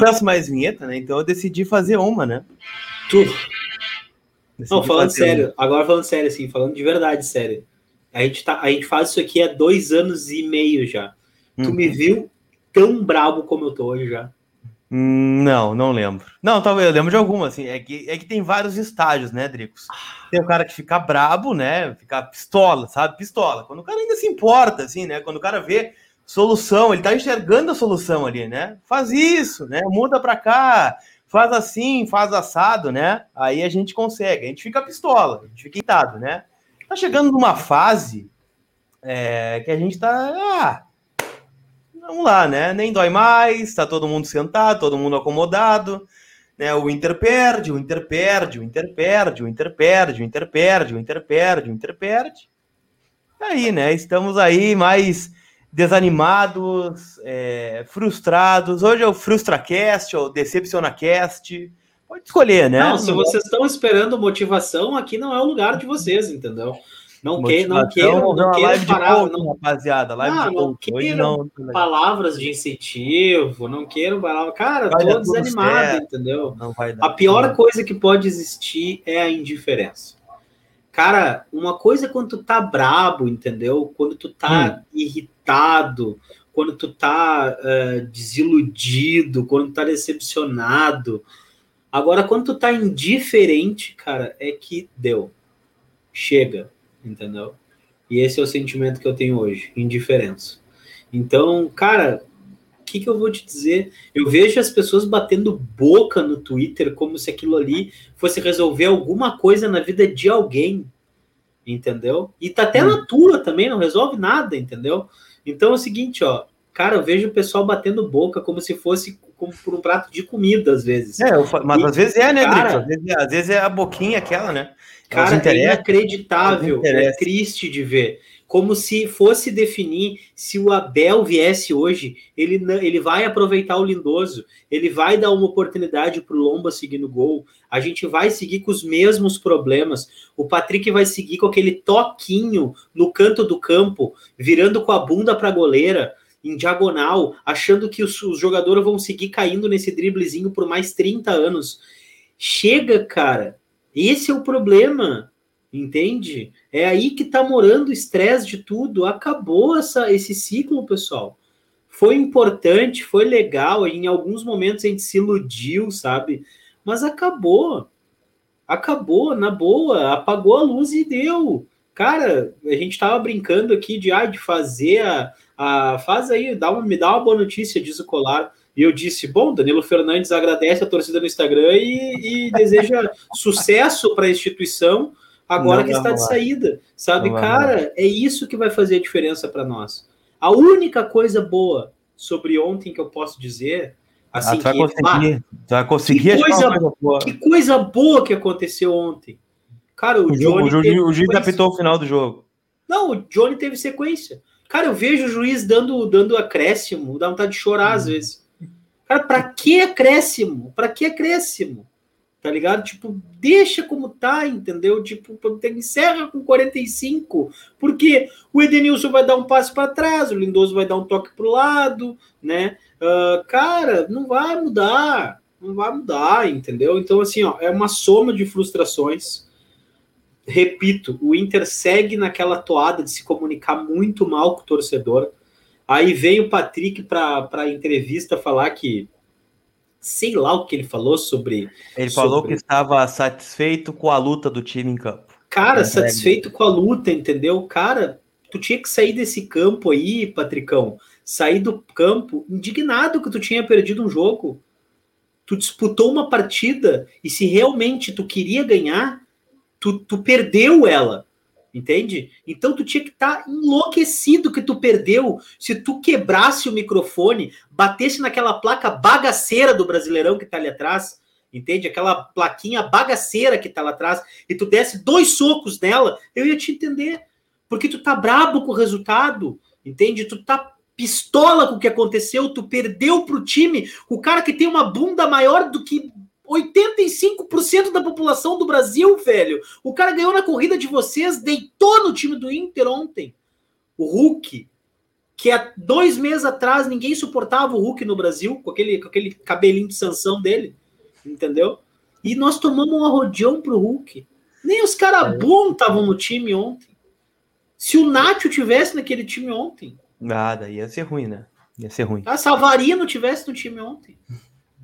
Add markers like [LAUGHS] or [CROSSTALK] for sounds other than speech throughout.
peço mais vinheta, né? Então eu decidi fazer uma, né? Tu. Decidi não, falando sério, uma. agora falando sério, assim, falando de verdade, sério. A gente, tá, a gente faz isso aqui há dois anos e meio já. Tu me uhum. viu tão brabo como eu tô hoje já? Hum, não, não lembro. Não, talvez eu lembro de alguma, assim. É que, é que tem vários estágios, né, Dricos? Tem o cara que fica brabo, né? Fica pistola, sabe? Pistola. Quando o cara ainda se importa, assim, né? Quando o cara vê solução, ele tá enxergando a solução ali, né? Faz isso, né? Muda pra cá, faz assim, faz assado, né? Aí a gente consegue. A gente fica pistola, a gente fica irritado, né? Tá chegando numa fase é, que a gente tá. Ah, vamos lá, né? Nem dói mais, tá todo mundo sentado, todo mundo acomodado. Né? O Inter perde, o Inter perde, o Inter perde, o Inter perde, o Inter perde, o Inter perde, o Inter perde. Aí, né? Estamos aí mais desanimados, é, frustrados. Hoje é o FrustraCast ou DecepcionaCast. Pode escolher, né? Não, se vocês estão esperando motivação, aqui não é o lugar de vocês, entendeu? Não, que, não queiram, não queiram parar, não, rapaziada. Live não, não queiram não, palavras de incentivo, não queiram palavras. Cara, vai tô desanimado, entendeu? a pior coisa que pode existir é a indiferença. Cara, uma coisa é quando tu tá brabo, entendeu? Quando tu tá hum. irritado, quando tu tá uh, desiludido, quando tu tá decepcionado. Agora, quando tu tá indiferente, cara, é que deu. Chega entendeu? E esse é o sentimento que eu tenho hoje, indiferença. Então, cara, que, que eu vou te dizer? Eu vejo as pessoas batendo boca no Twitter como se aquilo ali fosse resolver alguma coisa na vida de alguém, entendeu? E tá até hum. na tua também, não resolve nada, entendeu? Então é o seguinte, ó, cara, eu vejo o pessoal batendo boca como se fosse como por um prato de comida, às vezes. É, mas e, às vezes é, né, cara, às vezes, é, às vezes é a boquinha aquela, né? Cara, é inacreditável, é triste de ver. Como se fosse definir se o Abel viesse hoje, ele, ele vai aproveitar o Lindoso, ele vai dar uma oportunidade para o Lomba seguir no gol, a gente vai seguir com os mesmos problemas. O Patrick vai seguir com aquele toquinho no canto do campo, virando com a bunda para a goleira, em diagonal, achando que os, os jogadores vão seguir caindo nesse driblezinho por mais 30 anos. Chega, cara esse é o problema, entende? É aí que tá morando o estresse de tudo. Acabou essa, esse ciclo, pessoal. Foi importante, foi legal. Em alguns momentos a gente se iludiu, sabe? Mas acabou. Acabou, na boa. Apagou a luz e deu. Cara, a gente tava brincando aqui de, ah, de fazer a, a. Faz aí, dá uma, me dá uma boa notícia, diz o Colar. E eu disse: bom, Danilo Fernandes agradece a torcida no Instagram e, e deseja [LAUGHS] sucesso para a instituição agora não que está de saída. Sabe, cara, é isso que vai fazer a diferença para nós. A única coisa boa sobre ontem que eu posso dizer. Assim, ah, vai que, conseguir, ah, vai conseguir que coisa, coisa que coisa boa que aconteceu ontem. Cara, o, o Johnny. O, o juiz apitou o final do jogo. Não, o Johnny teve sequência. Cara, eu vejo o juiz dando, dando acréscimo, dá vontade de chorar hum. às vezes. Cara, pra que acréscimo? Pra que acréscimo? Tá ligado? Tipo, deixa como tá, entendeu? Tipo, encerra com 45, porque o Edenilson vai dar um passo para trás, o Lindoso vai dar um toque pro lado, né? Uh, cara, não vai mudar, não vai mudar, entendeu? Então, assim, ó, é uma soma de frustrações. Repito, o Inter segue naquela toada de se comunicar muito mal com o torcedor. Aí veio o Patrick para entrevista falar que sei lá o que ele falou sobre. Ele falou que estava satisfeito com a luta do time em campo. Cara, é satisfeito com a luta, entendeu? Cara, tu tinha que sair desse campo aí, Patricão. Sair do campo indignado que tu tinha perdido um jogo. Tu disputou uma partida e se realmente tu queria ganhar, tu, tu perdeu ela. Entende? Então tu tinha que estar tá enlouquecido que tu perdeu. Se tu quebrasse o microfone, batesse naquela placa bagaceira do Brasileirão que tá ali atrás, entende? Aquela plaquinha bagaceira que tá lá atrás, e tu desse dois socos nela, eu ia te entender. Porque tu tá brabo com o resultado, entende? Tu tá pistola com o que aconteceu, tu perdeu pro time, o cara que tem uma bunda maior do que 85% 5% da população do Brasil, velho. O cara ganhou na corrida de vocês, deitou no time do Inter ontem. O Hulk, que há dois meses atrás ninguém suportava o Hulk no Brasil, com aquele, com aquele cabelinho de sanção dele, entendeu? E nós tomamos um arrodeão pro Hulk. Nem os caras é. bons estavam no time ontem. Se o Nacho tivesse naquele time ontem. Nada, ia ser ruim, né? Ia ser ruim. A Savarino tivesse no time ontem.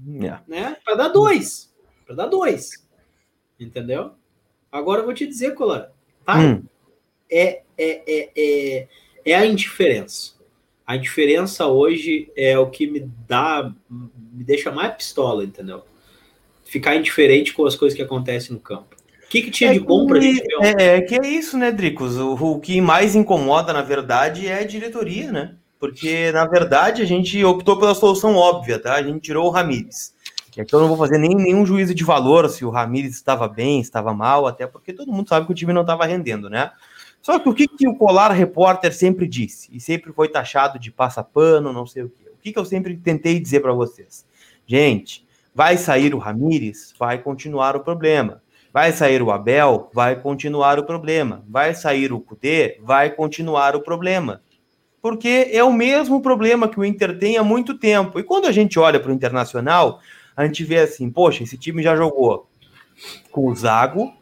Yeah. Né? Para dar dois. Para dar dois. Entendeu? Agora eu vou te dizer, Colar. Tá? Hum. É, é, é, é, é a indiferença. A indiferença hoje é o que me dá, me deixa mais pistola, entendeu? Ficar indiferente com as coisas que acontecem no campo. O que, que tinha é de bom para gente ver? É, é, que é isso, né, Dricos? O, o que mais incomoda, na verdade, é a diretoria, né? Porque, na verdade, a gente optou pela solução óbvia, tá? A gente tirou o Ramires. E aqui eu não vou fazer nem, nenhum juízo de valor se o Ramires estava bem, estava mal, até porque todo mundo sabe que o time não estava rendendo, né? Só que o que, que o Colar Repórter sempre disse, e sempre foi taxado de passapano, não sei o quê. O que, que eu sempre tentei dizer para vocês? Gente, vai sair o Ramires, vai continuar o problema. Vai sair o Abel, vai continuar o problema. Vai sair o Cudê, vai continuar o problema. Porque é o mesmo problema que o Inter tem há muito tempo. E quando a gente olha para o Internacional, a gente vê assim, poxa, esse time já jogou com o Zago,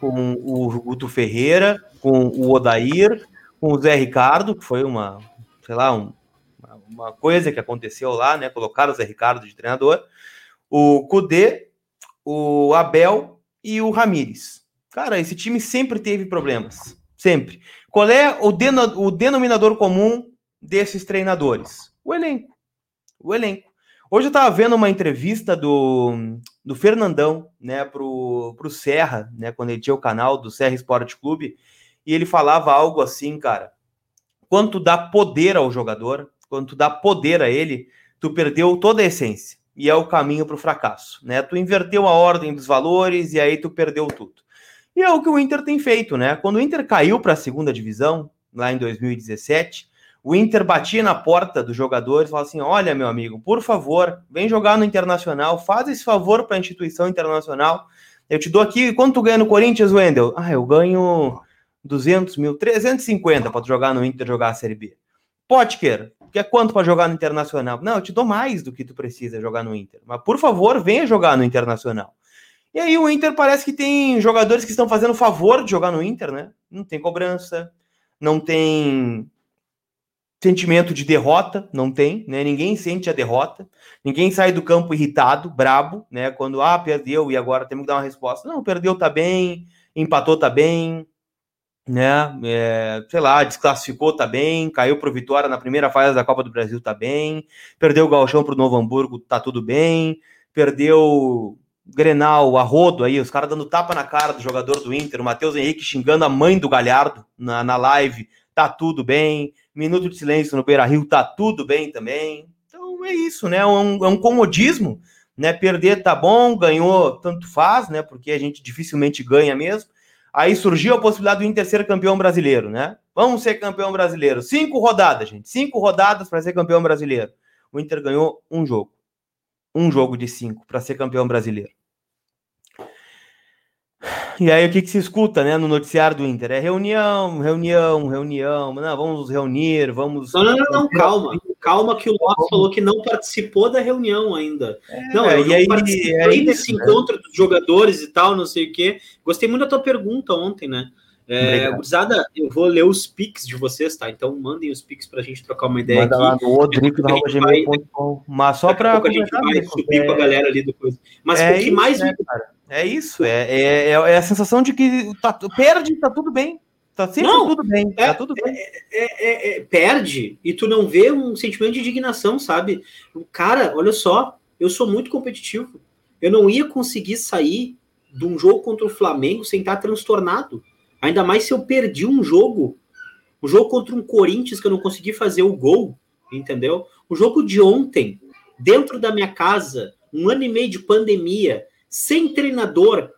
com o Guto Ferreira, com o Odair, com o Zé Ricardo, que foi uma, sei lá, um, uma coisa que aconteceu lá, né? Colocaram o Zé Ricardo de treinador, o Cudê, o Abel e o Ramires. Cara, esse time sempre teve problemas. Sempre. Qual é o, deno, o denominador comum desses treinadores? O elenco. O elenco. Hoje eu estava vendo uma entrevista do, do Fernandão, né, pro, pro Serra, né, quando ele tinha o canal do Serra Esporte Clube, e ele falava algo assim, cara, quando tu dá poder ao jogador, quando tu dá poder a ele, tu perdeu toda a essência e é o caminho para o fracasso, né? Tu inverteu a ordem dos valores e aí tu perdeu tudo. E é o que o Inter tem feito, né? Quando o Inter caiu para a segunda divisão, lá em 2017, o Inter batia na porta dos jogadores e falava assim: olha, meu amigo, por favor, vem jogar no Internacional, faz esse favor para a instituição internacional. Eu te dou aqui, quanto tu ganha no Corinthians, Wendel? Ah, eu ganho 200 mil, 350 para jogar no Inter jogar a Série B. Potker, quer quanto para jogar no Internacional? Não, eu te dou mais do que tu precisa jogar no Inter. Mas, por favor, venha jogar no Internacional. E aí o Inter parece que tem jogadores que estão fazendo favor de jogar no Inter, né? Não tem cobrança, não tem sentimento de derrota, não tem, né? Ninguém sente a derrota, ninguém sai do campo irritado, brabo, né? Quando ah, perdeu e agora temos que dar uma resposta. Não, perdeu tá bem, empatou tá bem, né? É, sei lá, desclassificou tá bem, caiu pro Vitória na primeira fase da Copa do Brasil tá bem, perdeu o Galchão pro Novo Hamburgo tá tudo bem, perdeu Grenal, a rodo aí, os caras dando tapa na cara do jogador do Inter, o Matheus Henrique xingando a mãe do Galhardo na, na live, tá tudo bem, minuto de silêncio no Beira Rio, tá tudo bem também. Então é isso, né? É um, é um comodismo, né? Perder tá bom, ganhou, tanto faz, né? Porque a gente dificilmente ganha mesmo. Aí surgiu a possibilidade do Inter ser campeão brasileiro, né? Vamos ser campeão brasileiro. Cinco rodadas, gente. Cinco rodadas para ser campeão brasileiro. O Inter ganhou um jogo. Um jogo de cinco para ser campeão brasileiro. [SIGHS] E aí o que, que se escuta, né, no noticiário do Inter? É reunião, reunião, reunião. Não, vamos nos reunir, vamos. Não, não, não, não calma. Calma que o Lopes falou que não participou da reunião ainda. É, não, eu e não aí, participei é desse né? encontro dos jogadores e tal, não sei o quê. Gostei muito da tua pergunta ontem, né? É, eu vou ler os pics de vocês, tá? Então mandem os pics pra gente trocar uma ideia. Manda aqui. lá no odrico.gmail.com. Mas só pra. a gente vai subir é... com a galera ali depois. Mas é o que isso, mais. Né, cara? É isso, é, é, é, a sensação de que tá, perde, tá tudo bem. Tá sempre não, tudo bem, é, tá tudo bem. É, é, perde e tu não vê um sentimento de indignação, sabe? Cara, olha só, eu sou muito competitivo. Eu não ia conseguir sair de um jogo contra o Flamengo sem estar transtornado. Ainda mais se eu perdi um jogo. O um jogo contra um Corinthians que eu não consegui fazer o gol, entendeu? O jogo de ontem, dentro da minha casa, um ano e meio de pandemia, sem treinador,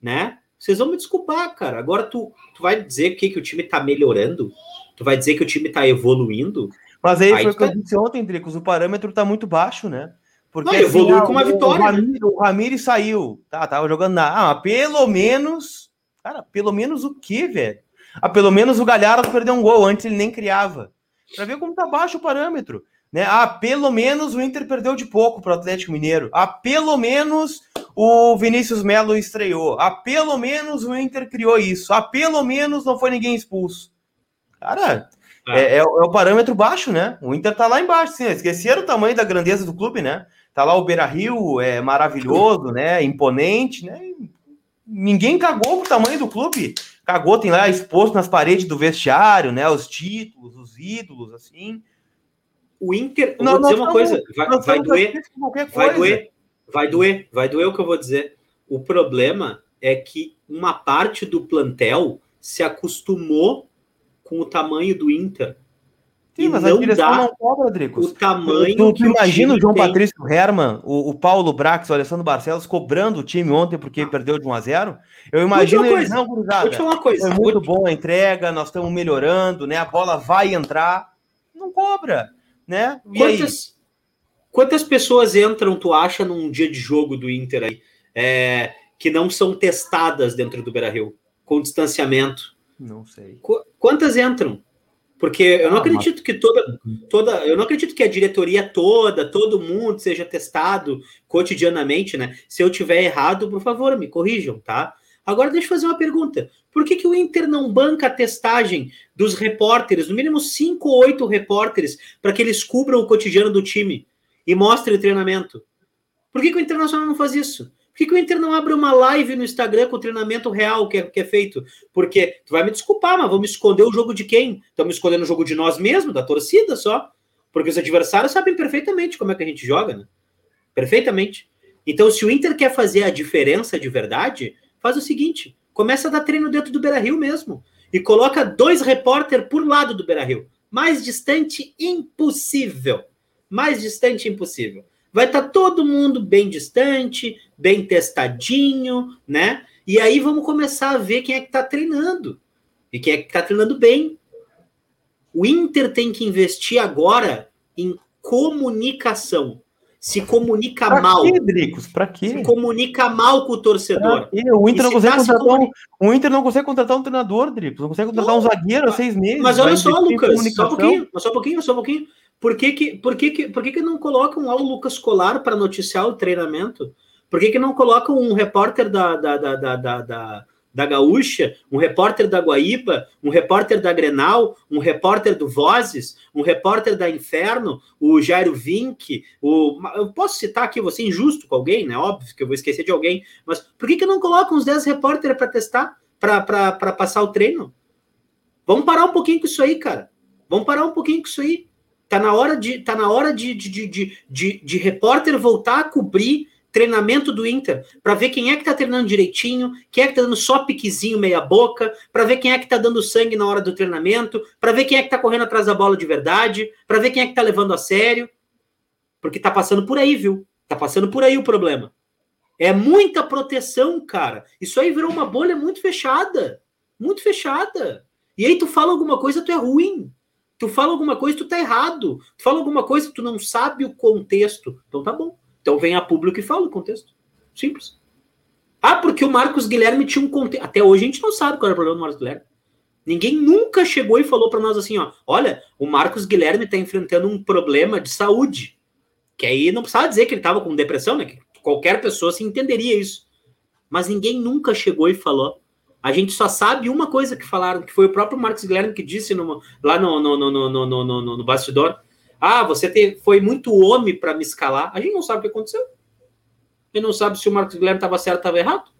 né? Vocês vão me desculpar, cara. Agora tu, tu vai dizer que, que o time tá melhorando? Tu vai dizer que o time tá evoluindo? Mas aí, aí foi o que tá... eu disse ontem, Dricos, o parâmetro tá muito baixo, né? Porque não, assim, evoluiu ah, com uma vitória. O Ramires, né? o Ramires saiu, tá, tava jogando na. Ah, pelo menos. Cara, pelo menos o quê, velho? Ah, pelo menos o Galhardo perdeu um gol, antes ele nem criava. Pra ver como tá baixo o parâmetro. Né? Ah, pelo menos o Inter perdeu de pouco para o Atlético Mineiro. Ah, pelo menos o Vinícius Melo estreou. Ah, pelo menos o Inter criou isso. Ah, pelo menos não foi ninguém expulso. Cara, ah. é, é, é, o parâmetro baixo, né? O Inter tá lá embaixo. Sim. Esqueceram o tamanho da grandeza do clube, né? Tá lá o Beira Rio, é maravilhoso, né? Imponente, né? Ninguém cagou pro tamanho do clube. Cagou, tem lá exposto nas paredes do vestiário, né? Os títulos, os ídolos, assim o Inter, não, vou dizer uma coisa, vai, vai doer, vai doer, vai doer, vai doer o que eu vou dizer. O problema é que uma parte do plantel se acostumou com o tamanho do Inter. Sim, mas a direção não cobra, Drico. O tamanho tu, tu imagina o João tem. Patrício Herman, o, o, Paulo Brax, o Alessandro Barcelos cobrando o time ontem porque perdeu de 1 a 0 Eu imagino eles, não, cruzada. Vou te falar uma coisa. Foi muito bom a entrega, nós estamos melhorando, né? A bola vai entrar. Não cobra né? E quantas, quantas pessoas entram, tu acha, num dia de jogo do Inter aí, é, que não são testadas dentro do Beira Rio, com distanciamento? Não sei. Qu quantas entram? Porque eu não ah, acredito que toda, toda. Eu não acredito que a diretoria toda, todo mundo seja testado cotidianamente, né? Se eu tiver errado, por favor, me corrijam, tá? Agora deixa eu fazer uma pergunta. Por que, que o Inter não banca a testagem dos repórteres, no mínimo cinco ou oito repórteres, para que eles cubram o cotidiano do time e mostrem o treinamento? Por que, que o Internacional não faz isso? Por que, que o Inter não abre uma live no Instagram com o treinamento real que é, que é feito? Porque, tu vai me desculpar, mas vamos esconder o jogo de quem? Estamos escondendo o jogo de nós mesmos, da torcida só. Porque os adversários sabem perfeitamente como é que a gente joga, né? Perfeitamente. Então, se o Inter quer fazer a diferença de verdade, faz o seguinte: começa a dar treino dentro do Beira Rio mesmo. E coloca dois repórter por lado do Beira Rio. Mais distante, impossível. Mais distante, impossível. Vai estar tá todo mundo bem distante, bem testadinho, né? E aí vamos começar a ver quem é que está treinando. E quem é que está treinando bem. O Inter tem que investir agora em comunicação se comunica pra mal. Quê, Dricos? Pra quê? Se comunica mal com o torcedor. O Inter, não consegue tá contratar um, o Inter não consegue contratar um treinador, Dricos. Não consegue contratar não, um zagueiro há seis meses. Mas olha só, Lucas, só um pouquinho, só um pouquinho, só um pouquinho. Por que, que, por que, que, por que, que não colocam lá o Lucas Colar para noticiar o treinamento? Por que, que não colocam um repórter da, da, da, da, da, da da Gaúcha, um repórter da Guaíba, um repórter da Grenal, um repórter do Vozes, um repórter da Inferno, o Jairo Vink, o... eu posso citar aqui, você injusto com alguém, né? Óbvio que eu vou esquecer de alguém, mas por que, que não colocam uns 10 repórteres para testar, para passar o treino? Vamos parar um pouquinho com isso aí, cara. Vamos parar um pouquinho com isso aí. Tá na hora de, tá na hora de, de, de, de, de, repórter voltar a cobrir treinamento do Inter, para ver quem é que está treinando direitinho, quem é que está dando só piquezinho meia boca, para ver quem é que está dando sangue na hora do treinamento, para ver quem é que está correndo atrás da bola de verdade, para ver quem é que está levando a sério. Porque tá passando por aí, viu? Tá passando por aí o problema. É muita proteção, cara. Isso aí virou uma bolha muito fechada. Muito fechada. E aí tu fala alguma coisa, tu é ruim. Tu fala alguma coisa, tu tá errado. Tu fala alguma coisa, tu não sabe o contexto. Então tá bom. Então vem a público e fala o contexto. Simples. Ah, porque o Marcos Guilherme tinha um contexto. Até hoje a gente não sabe qual era o problema do Marcos Guilherme. Ninguém nunca chegou e falou para nós assim, ó, olha, o Marcos Guilherme está enfrentando um problema de saúde. Que aí não precisava dizer que ele estava com depressão, né? Que qualquer pessoa se entenderia isso. Mas ninguém nunca chegou e falou. A gente só sabe uma coisa que falaram, que foi o próprio Marcos Guilherme que disse no, lá no, no, no, no, no, no, no, no bastidor. Ah, você te, foi muito homem para me escalar. A gente não sabe o que aconteceu. A gente não sabe se o Marcos Guilherme estava certo ou estava errado.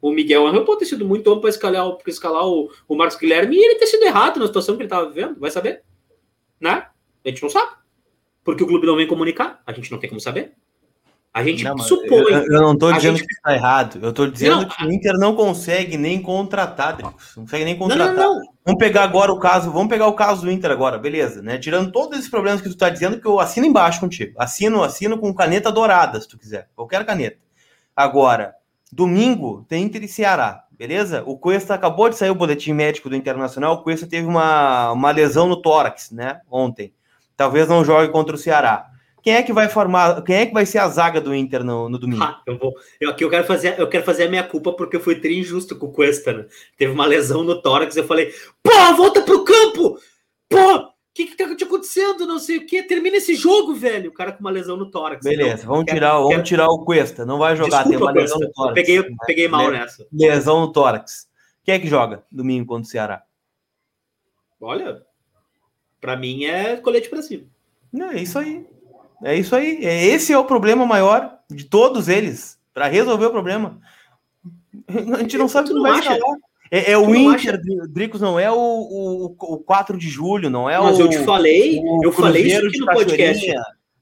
O Miguel Angel pode ter sido muito homem para escalar, escalar o, o Marcos Guilherme e ele ter sido errado na situação que ele estava vivendo. Vai saber? Né? A gente não sabe. Porque o clube não vem comunicar. A gente não tem como saber. A gente não, supõe. Eu, eu, não estou dizendo gente... que está errado. Eu estou dizendo não, que o Inter não consegue nem contratar, Dricos. Não consegue nem contratar. Não, vamos pegar agora o caso. Vamos pegar o caso do Inter agora, beleza? Né? Tirando todos esses problemas que tu está dizendo, que eu assino embaixo contigo. Assino, assino com caneta dourada, se tu quiser. Qualquer caneta. Agora, domingo tem Inter e Ceará, beleza? O Cuesta acabou de sair o boletim médico do Internacional. O Cuesta teve uma, uma lesão no tórax, né? Ontem. Talvez não jogue contra o Ceará. Quem é que vai formar? Quem é que vai ser a zaga do Inter no, no domingo? Ah, eu vou. Eu aqui eu quero fazer, eu quero fazer a minha culpa porque eu fui tri injusto com o Cuesta, né? Teve uma lesão no tórax, eu falei: "Pô, volta pro campo! Pô, o que que tá acontecendo? Não sei o que. Termina esse jogo, velho. O cara com uma lesão no tórax. Beleza, então, vamos quero, tirar, vamos quero... tirar o Cuesta. Não vai jogar, Desculpa, tem uma lesão no tórax. Peguei, peguei mal nessa. Lesão no tórax. Quem é que joga domingo contra o Ceará? Olha, para mim é colete para cima. Não, é isso aí. É isso aí. É, esse é o problema maior de todos eles. Para resolver o problema. A gente não sabe o que vai acha? É, é o Inter, acha? Dricos, não é o, o, o 4 de julho, não é Mas o. Mas eu te falei, eu falei isso aqui no podcast.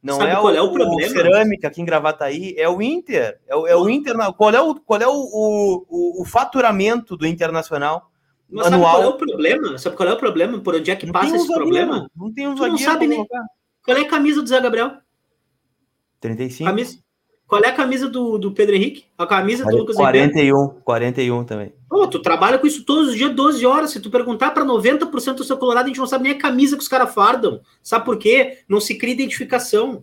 Não Sabe é qual o, é o problema? O cerâmica aqui em Gravataí, é o Inter. É o, é o Inter. Qual é, o, qual é o, o, o faturamento do Internacional? Mas anual? sabe qual é o problema? Sabe qual é o problema? Por onde é que não passa esse zagueiro, problema? Não tem um zagueiro. não sabe nem. Qual é a camisa do Zé Gabriel? 35. Camisa... Qual é a camisa do, do Pedro Henrique? A camisa do Lucas 41, Henrique? 41 também. Pô, tu trabalha com isso todos os dias, 12 horas. Se tu perguntar para 90% do seu Colorado, a gente não sabe nem a camisa que os caras fardam. Sabe por quê? Não se cria identificação.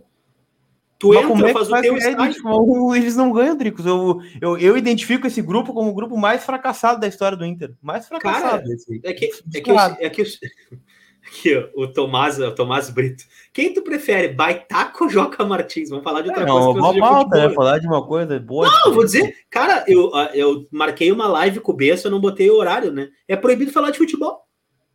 Tu Mas entra, é faz o teu estágio. [LAUGHS] Eles não ganham, Dricos. Eu, eu, eu identifico esse grupo como o grupo mais fracassado da história do Inter. Mais fracassado. Cara, é que, é que, é que, Aqui, o Tomás, o Tomás Brito. Quem tu prefere, Baitaco ou Joca Martins? Vamos falar de outra é, coisa. Não, malta, né? Falar de uma coisa boa. Não, vou dizer, cara, eu, eu marquei uma live com o Bessa, eu não botei o horário, né? É proibido falar de futebol.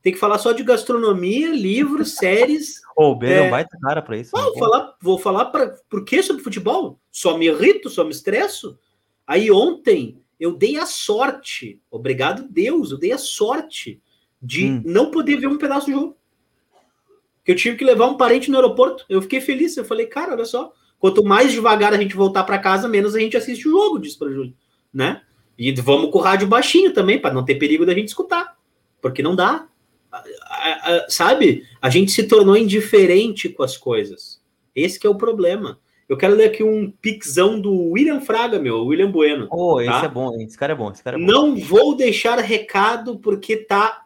Tem que falar só de gastronomia, livros, [LAUGHS] séries. Ô, o Bessa é... baita cara pra isso. Não, vou falar, vou falar pra, por que sobre futebol? Só me irrito, só me estresso. Aí ontem eu dei a sorte, obrigado Deus, eu dei a sorte de hum. não poder ver um pedaço do jogo. Que eu tive que levar um parente no aeroporto. Eu fiquei feliz. Eu falei, cara, olha só. Quanto mais devagar a gente voltar para casa, menos a gente assiste o jogo, disse para Júlio, né? E vamos com o rádio baixinho também, para não ter perigo da gente escutar, porque não dá. Sabe? A gente se tornou indiferente com as coisas. Esse é o problema. Eu quero ler aqui um pixão do William Fraga, meu, William Bueno. Oh, esse tá? é bom, esse cara é bom, esse cara é bom. Não vou deixar recado porque tá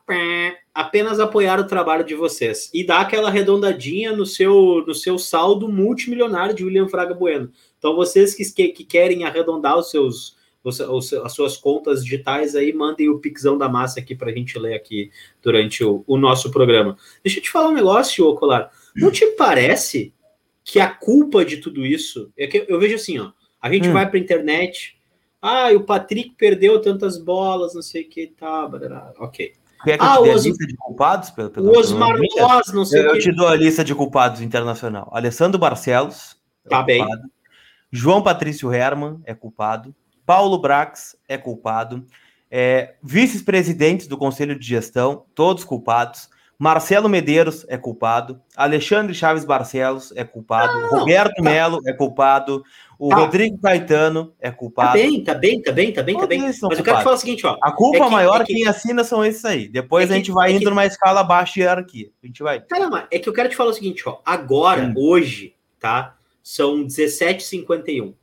apenas apoiar o trabalho de vocês e dar aquela arredondadinha no seu no seu saldo multimilionário de William Fraga Bueno. Então vocês que, que querem arredondar os seus os, os, as suas contas digitais aí, mandem o pixão da massa aqui para a gente ler aqui durante o, o, nosso programa. Deixa eu te falar um negócio, Ocolar. Não te parece que a culpa de tudo isso é que eu vejo assim, ó, a gente hum. vai para internet, ah, o Patrick perdeu tantas bolas, não sei o que, tá, barará. ok. Quer que ah, eu te dê Os... a lista de culpados? Pelo, pelo, o Osmar Loz, não sei Eu, eu te dou a lista de culpados internacional. Alessandro Barcelos. É tá bem. João Patrício Herman é culpado. Paulo Brax é culpado. É, Vices-presidentes do Conselho de Gestão, todos culpados. Marcelo Medeiros é culpado, Alexandre Chaves Barcelos é culpado, não, Roberto tá. Melo é culpado, o tá. Rodrigo Caetano é culpado. Tá bem, tá bem, tá bem, tá bem, tá bem. Mas culpados. eu quero te falar o seguinte, ó. A culpa é que, maior é que, quem assina são esses aí. Depois é que, a gente vai é indo numa escala baixa de hierarquia. A gente vai. Caramba, é que eu quero te falar o seguinte, ó. Agora, hoje, tá? São 17h51.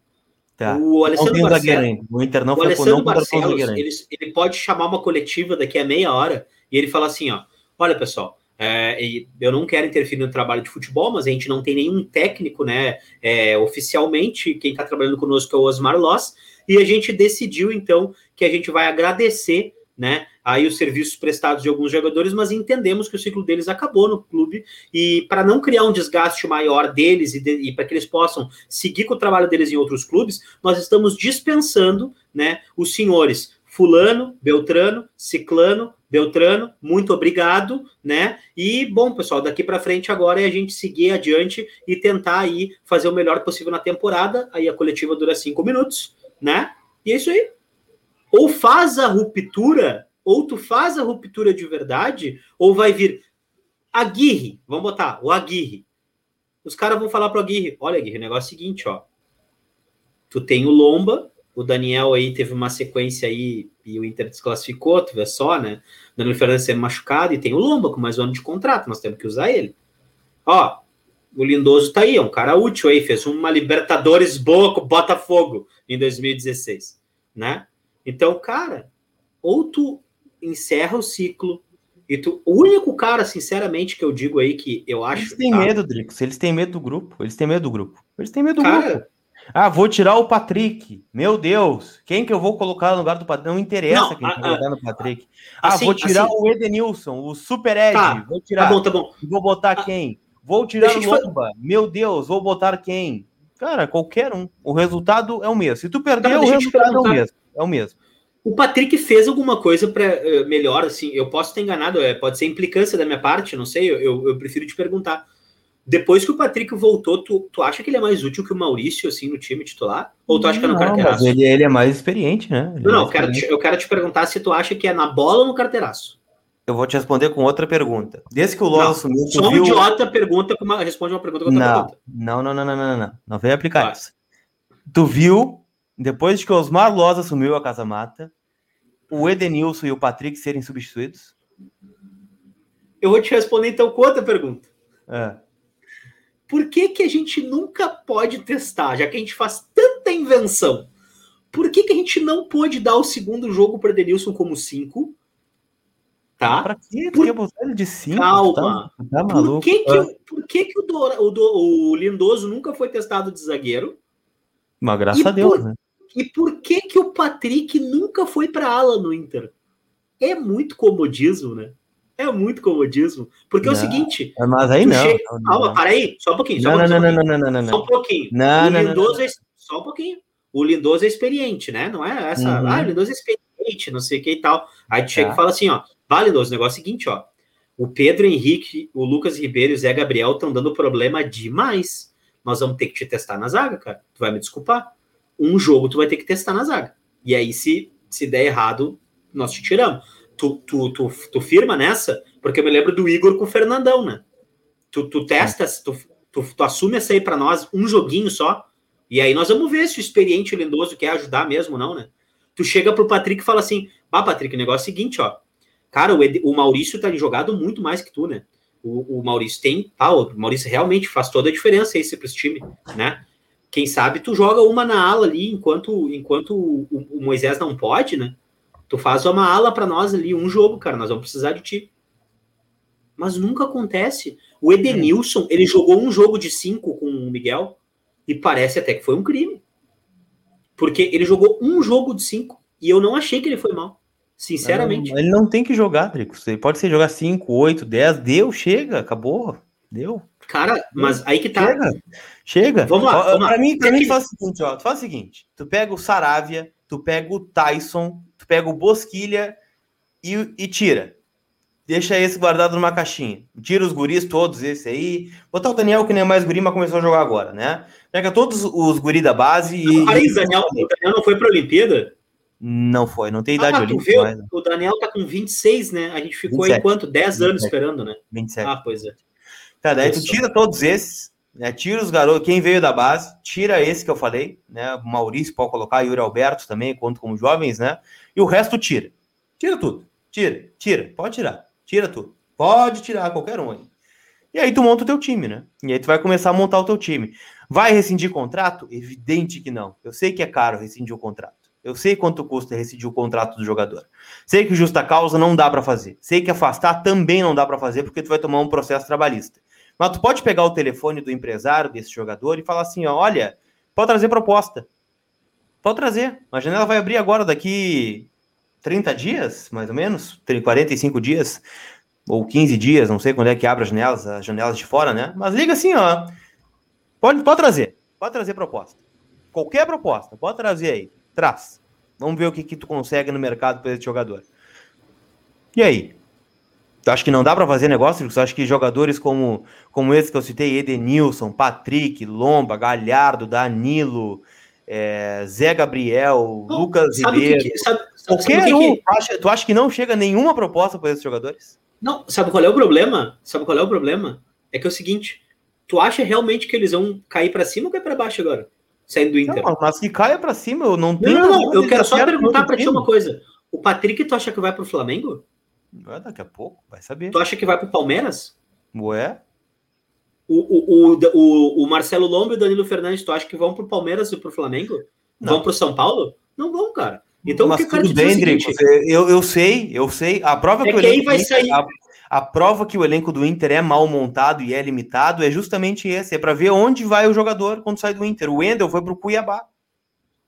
Tá. O Alessandro Barcelos, o Inter não o foi Alessandro Barcelos, ele, ele pode chamar uma coletiva daqui a meia hora e ele fala assim, ó, olha pessoal, é, eu não quero interferir no trabalho de futebol, mas a gente não tem nenhum técnico, né? É, oficialmente, quem está trabalhando conosco é o Osmar Loss, e a gente decidiu então que a gente vai agradecer, né? Aí os serviços prestados de alguns jogadores, mas entendemos que o ciclo deles acabou no clube e para não criar um desgaste maior deles e, de, e para que eles possam seguir com o trabalho deles em outros clubes, nós estamos dispensando, né? Os senhores Fulano, Beltrano, Ciclano, Beltrano, muito obrigado, né? E bom, pessoal, daqui para frente agora é a gente seguir adiante e tentar aí fazer o melhor possível na temporada. Aí a coletiva dura cinco minutos, né? E é isso aí. Ou faz a ruptura, ou tu faz a ruptura de verdade, ou vai vir Aguirre, vamos botar o Aguirre. Os caras vão falar pro Aguirre: olha, Aguirre, o negócio é o seguinte, ó. Tu tem o Lomba, o Daniel aí teve uma sequência aí e o Inter desclassificou, tu vê só, né? Danilo Fernandes é machucado e tem o Lomba com mais um ano de contrato, nós temos que usar ele. Ó, o Lindoso tá aí, é um cara útil aí, fez uma Libertadores boa com o Botafogo em 2016, né? Então, cara, ou tu encerra o ciclo, E tu, o único cara, sinceramente, que eu digo aí que eu acho. Eles têm tá? medo, Drix. Eles têm medo do grupo. Eles têm medo do grupo. Eles têm medo do cara, grupo. Ah, vou tirar o Patrick. Meu Deus. Quem que eu vou colocar no lugar do Patrick? Não interessa não, quem a, vai colocar no Patrick. Ah, assim, vou tirar assim, o Edenilson, o Super Ed. Tá, vou tirar. Tá bom, tá bom. Vou botar ah, quem? Vou tirar o Lomba. Meu Deus, vou botar quem? Cara, qualquer um. O resultado é o mesmo. Se tu perder, tá, o resultado é o mesmo. É o mesmo. O Patrick fez alguma coisa para uh, eh, melhor, assim. Eu posso ter enganado, é, pode ser implicância da minha parte, não sei. Eu, eu, eu prefiro te perguntar. Depois que o Patrick voltou, tu, tu acha que ele é mais útil que o Maurício, assim, no time titular? Ou tu acha que é no carteiraço? Mas ele, ele é mais experiente, né? Ele não, não, eu quero, te, eu quero te perguntar se tu acha que é na bola ou no carteiraço. Eu vou te responder com outra pergunta. Desde que o Lola assumiu. Só um viu... idiota pergunta com uma, responde uma pergunta com outra não, pergunta. Não, não, não, não, não, não. Não vem aplicar isso. Tu viu, depois de que o Osmar Loz assumiu a Casa Mata, o Edenilson e o Patrick serem substituídos? Eu vou te responder então com outra pergunta. É por que, que a gente nunca pode testar, já que a gente faz tanta invenção? Por que, que a gente não pode dar o segundo jogo para Denilson como 5? Tá? Pra quê? Por... botar ele de 5? Calma. Tá, tá maluco? Por que, que, ah. por que, que o, Dora, o, Do, o Lindoso nunca foi testado de zagueiro? Mas graças e a Deus, por, né? E por que, que o Patrick nunca foi para ala no Inter? É muito comodismo, né? É muito comodismo. Porque não, é o seguinte. Mas aí não. Chega... não. Calma, para aí, só um pouquinho. Só não, um pouquinho, não, não, não, não, não, não. Só um pouquinho. Não, o não, Lindoso É... Só um pouquinho. O Lindoso é experiente, né? Não é essa. Uhum. Ah, o Lindoso é experiente, não sei o que e tal. Aí tu chega tá. e fala assim, ó. Vale, Lindoso, o negócio é o seguinte, ó. O Pedro Henrique, o Lucas Ribeiro e o Zé Gabriel estão dando problema demais. Nós vamos ter que te testar na zaga, cara. Tu vai me desculpar. Um jogo tu vai ter que testar na zaga. E aí, se, se der errado, nós te tiramos. Tu, tu, tu, tu firma nessa? Porque eu me lembro do Igor com o Fernandão, né? Tu, tu testas, tu, tu, tu assume essa aí para nós, um joguinho só, e aí nós vamos ver se o experiente o Lindoso quer ajudar mesmo não, né? Tu chega pro Patrick e fala assim: Bah, Patrick, o negócio é o seguinte, ó. Cara, o, Ed, o Maurício tá jogado muito mais que tu, né? O, o Maurício tem. Ah, o Maurício realmente faz toda a diferença esse para esse time, né? Quem sabe tu joga uma na ala ali enquanto, enquanto o, o Moisés não pode, né? Tu faz uma ala para nós ali, um jogo, cara. Nós vamos precisar de ti mas nunca acontece. O Edenilson, ele jogou um jogo de cinco com o Miguel e parece até que foi um crime. Porque ele jogou um jogo de cinco e eu não achei que ele foi mal. Sinceramente. Não, ele não tem que jogar, Drico. Ele pode ser jogar 5, 8, 10, deu, chega, acabou. Deu. Cara, mas aí que tá. Chega. Chega. Vamos lá. Vamos pra lá. mim, pra mim que... faz o seguinte, ó. Tu faz o seguinte: tu pega o Saravia, tu pega o Tyson, tu pega o Bosquilha e, e tira. Deixa esse guardado numa caixinha. Tira os guris todos, esse aí. Botar o Daniel, que nem é mais guri, mas começou a jogar agora, né? Pega todos os guris da base e. Daniel, o Daniel não foi para a Olimpíada? Não foi, não tem idade ah, olímpica mais. Né? O Daniel tá com 26, né? A gente ficou 27. aí quanto? 10 anos 27. esperando, né? 27. Ah, pois é. Tá, daí tu tira todos esses, né? Tira os garotos, quem veio da base, tira esse que eu falei, né? Maurício pode colocar, Yuri Alberto também, conto como jovens, né? E o resto tira. Tira tudo. Tira, tira, pode tirar. Tira tudo. Pode tirar qualquer um aí. E aí tu monta o teu time, né? E aí tu vai começar a montar o teu time. Vai rescindir contrato? Evidente que não. Eu sei que é caro rescindir o contrato. Eu sei quanto custa rescindir o contrato do jogador. Sei que justa causa não dá para fazer. Sei que afastar também não dá para fazer porque tu vai tomar um processo trabalhista. Mas tu pode pegar o telefone do empresário desse jogador e falar assim, ó, olha, pode trazer proposta. Pode trazer. A janela vai abrir agora daqui 30 dias, mais ou menos, 45 dias, ou 15 dias, não sei quando é que abre as janelas, as janelas de fora, né? Mas liga assim, ó. Pode, pode trazer, pode trazer proposta. Qualquer proposta, pode trazer aí. Traz. Vamos ver o que, que tu consegue no mercado para esse jogador. E aí? Tu acha que não dá para fazer negócio? Tu acha que jogadores como, como esse que eu citei, Edenilson, Patrick, Lomba, Galhardo, Danilo, é, Zé Gabriel, não, Lucas Ribeiro. Que, sabe, Qualquer sabe um. Que... Tu, acha, tu acha que não chega nenhuma proposta para esses jogadores? Não, sabe qual é o problema? Sabe qual é o problema? É que é o seguinte: tu acha realmente que eles vão cair para cima ou cair para baixo agora? Saindo do Inter. Não, mas que caia para cima, eu não tenho. Não, não, não eu quero só perguntar para ti uma coisa. O Patrick, tu acha que vai pro Flamengo? É, daqui a pouco, vai saber. Tu acha que vai pro Palmeiras? Ué? O, o, o, o, o Marcelo Lombo e o Danilo Fernandes, tu acha que vão pro Palmeiras e pro Flamengo? Não. Vão pro São Paulo? Não vão, cara. Então, Mas tudo bem, Drico, eu, eu sei, eu sei. A prova é que, que aí vai sair. A, a, prova que o elenco do Inter é mal montado e é limitado é justamente esse, é para ver onde vai o jogador quando sai do Inter. O Wendel foi para o Cuiabá.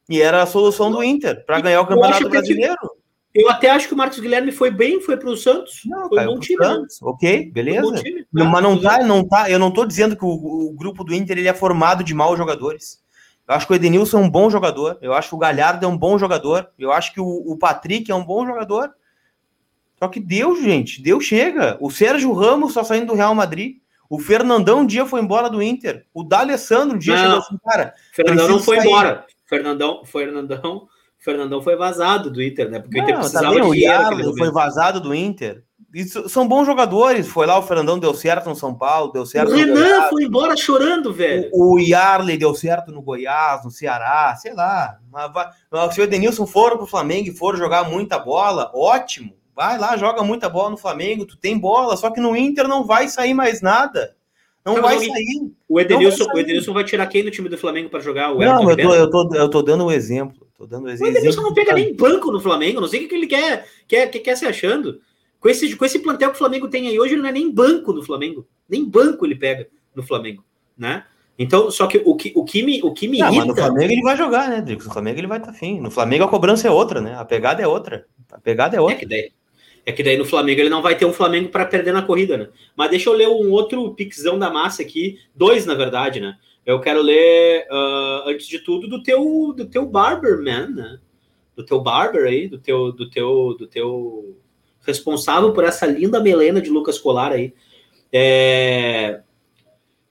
E era a solução do Inter para ganhar o Campeonato Brasileiro. Eu até acho que o Marcos Guilherme foi bem, foi para o Santos. Não, foi um bom time. Santos. Né? Ok, beleza. Time, tá? Mas não tá, não tá. Eu não estou dizendo que o, o, grupo do Inter ele é formado de maus jogadores. Eu acho que o Edenilson é um bom jogador. Eu acho que o Galhardo é um bom jogador. Eu acho que o, o Patrick é um bom jogador. Só que Deus, gente, Deus chega. O Sérgio Ramos só saindo do Real Madrid. O Fernandão um dia foi embora do Inter. O D'Alessandro um dia não, chegou assim, cara. Fernandão não foi sair. embora. Fernandão, Fernandão, Fernandão foi vazado do Inter, né? Porque não, o Inter precisava também, de o foi vazado do Inter. Isso, são bons jogadores. Foi lá, o Fernandão deu certo no São Paulo, deu certo. O Renan foi embora chorando, velho. O, o Yarley deu certo no Goiás, no Ceará, sei lá. Mas, se o Edenilson for pro Flamengo e for jogar muita bola, ótimo. Vai lá, joga muita bola no Flamengo, tu tem bola, só que no Inter não vai sair mais nada. Não, não vai sair. O Edenilson, vai sair. o Edenilson vai tirar quem no time do Flamengo para jogar? O não, eu tô, eu, tô, eu tô dando o um exemplo. Tô dando um exemplo. O Edenilson não pega nem banco no Flamengo, não sei o que ele quer, quer, quer, quer se achando. Com esse, com esse plantel que o Flamengo tem aí hoje, ele não é nem banco no Flamengo. Nem banco ele pega no Flamengo, né? Então, só que o que, o que me, o que me não, irrita... Mas no Flamengo ele vai jogar, né, Drico? No Flamengo ele vai estar tá fim. No Flamengo a cobrança é outra, né? A pegada é outra. A pegada é outra. É que daí, é que daí no Flamengo ele não vai ter um Flamengo para perder na corrida, né? Mas deixa eu ler um outro pixão da massa aqui, dois na verdade, né? Eu quero ler, uh, antes de tudo, do teu, do teu Barberman, né? Do teu Barber aí, do teu, do teu, do teu responsável por essa linda melena de Lucas Colar aí. É...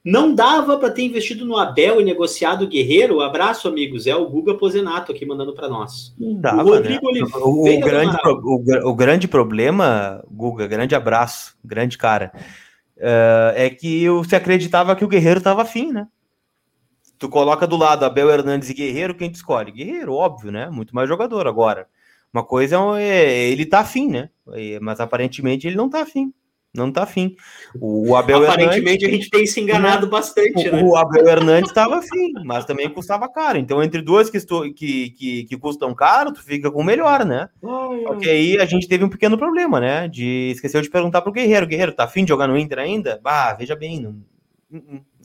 Não dava para ter investido no Abel e negociado o Guerreiro? Abraço, amigos. É o Guga Pozenato aqui mandando para nós. Não dava, o Rodrigo né? o, o, grande, o, o, grande problema, Guga, grande abraço, grande cara, uh, é que se acreditava que o Guerreiro estava afim, né? Tu coloca do lado Abel Hernandes e Guerreiro, quem tu escolhe? Guerreiro, óbvio, né? Muito mais jogador agora. Uma coisa é ele tá afim, né? Mas aparentemente ele não tá afim. Não tá afim. O, Abel Aparentemente Hernandes, a gente tem se enganado bastante, o, né? O Abel Hernandes estava afim, mas também custava caro. Então, entre duas que, estou, que, que, que custam caro, tu fica com o melhor, né? Ai, Porque aí a gente teve um pequeno problema, né? De esqueceu de perguntar pro Guerreiro. Guerreiro, tá afim de jogar no Inter ainda? Bah, veja bem, não,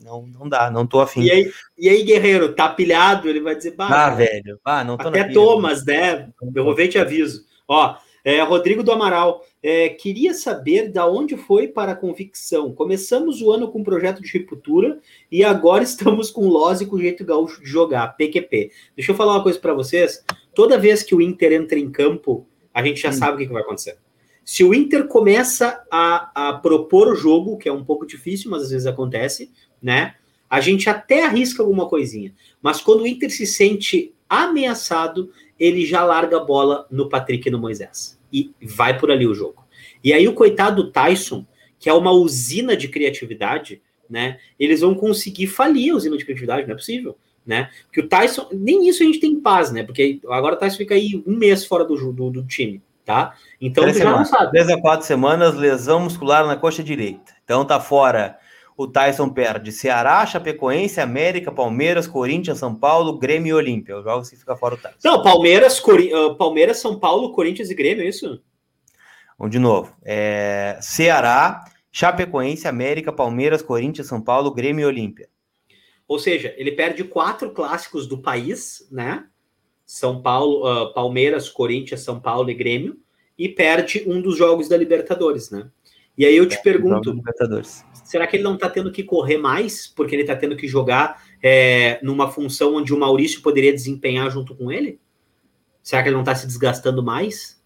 não, não dá, não tô afim. E aí, e aí, Guerreiro, tá pilhado? Ele vai dizer, bah, ah, velho, ah, não tô Até Thomas, né? Eu vou ver te aviso. Ó, é, Rodrigo do Amaral, é, queria saber da onde foi para a convicção. Começamos o ano com um projeto de ruptura e agora [LAUGHS] estamos com o e com o jeito gaúcho de jogar, PQP. Deixa eu falar uma coisa para vocês. Toda vez que o Inter entra em campo, a gente já hum. sabe o que, que vai acontecer. Se o Inter começa a, a propor o jogo, que é um pouco difícil, mas às vezes acontece, né? A gente até arrisca alguma coisinha. Mas quando o Inter se sente ameaçado, ele já larga a bola no Patrick e no Moisés. E vai por ali o jogo. E aí o coitado Tyson, que é uma usina de criatividade, né? Eles vão conseguir falir a usina de criatividade, não é possível, né? Porque o Tyson, nem isso a gente tem paz, né? Porque agora o Tyson fica aí um mês fora do, do, do time, tá? Então Três já semanas. não sabe. Três a quatro semanas, lesão muscular na coxa direita. Então tá fora o Tyson perde Ceará, Chapecoense, América, Palmeiras, Corinthians, São Paulo, Grêmio e Olímpia. Os jogos que fica fora o Tyson. Não, Palmeiras, Cori... Uh, Palmeiras, São Paulo, Corinthians e Grêmio, é isso? Vamos de novo. É... Ceará, Chapecoense, América, Palmeiras, Corinthians, São Paulo, Grêmio e Olímpia. Ou seja, ele perde quatro clássicos do país, né? São Paulo, uh, Palmeiras, Corinthians, São Paulo e Grêmio, e perde um dos jogos da Libertadores, né? E aí eu te é, pergunto, será que ele não está tendo que correr mais, porque ele está tendo que jogar é, numa função onde o Maurício poderia desempenhar junto com ele? Será que ele não está se desgastando mais?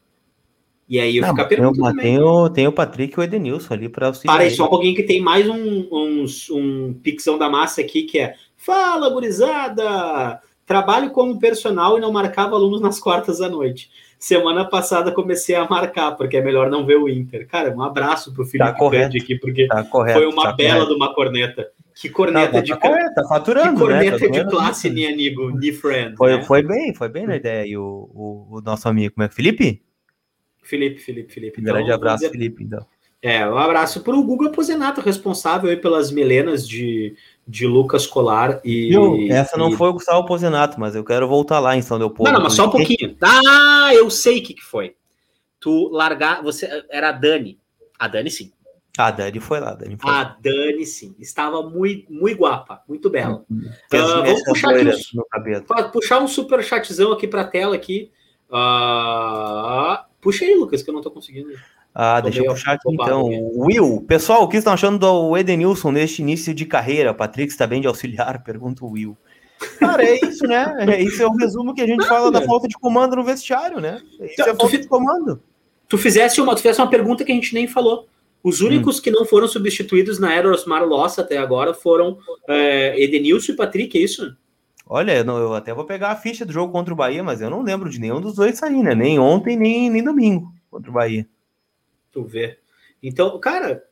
E aí eu não, fico a pergunta tem, Tem o, tem o Patrick e o Edenilson ali para auxiliar. Para aí, só um pouquinho que tem mais um, uns, um pixão da massa aqui que é Fala, gurizada! Trabalho como personal e não marcava alunos nas quartas à noite. Semana passada comecei a marcar, porque é melhor não ver o Inter. Cara, um abraço pro Felipe tá correto, aqui, porque tá correto, foi uma tá bela correto. de uma corneta. Que corneta tá, de tá, correto, tá faturando, que corneta né? de classe, ni amigo, ni friend. Foi, né? foi bem, foi bem na ideia aí o, o, o, nosso amigo, como é que Felipe? Felipe, Felipe, Felipe. Então, grande abraço, dizer, Felipe, então. É, um abraço para o Guga Aposinato, responsável aí pelas melenas de, de Lucas Colar e. Viu? Essa não foi o Gustavo Aposinato, mas eu quero voltar lá em São Leopoldo. Não, não, mas só um pouquinho. Ah, eu sei o que, que foi. Tu largar. Você era a Dani. A Dani, sim. A Dani foi lá, Dani foi. A Dani, sim. Estava muito, muito guapa, muito bela. Uh, vamos puxar aqui um, puxar um super chatzão aqui para a tela aqui. Uh, puxa aí, Lucas, que eu não estou conseguindo. Ah, deixa eu puxar aqui então. Will, pessoal, o que estão achando do Edenilson neste início de carreira? Patrick está bem de auxiliar? [LAUGHS] Pergunta o Will. Cara, é isso, né? [LAUGHS] É, isso é o resumo que a gente fala da falta de comando no vestiário, né? Isso então, é falta de comando. Tu fizesse uma, tu fizesse uma pergunta que a gente nem falou. Os únicos hum. que não foram substituídos na era Osmar Loss até agora foram é, Edenilson e Patrick, é isso? Olha, eu, não, eu, até vou pegar a ficha do jogo contra o Bahia, mas eu não lembro de nenhum dos dois sair, né? Nem ontem, nem, nem domingo contra o Bahia. Tu vê. Então, cara,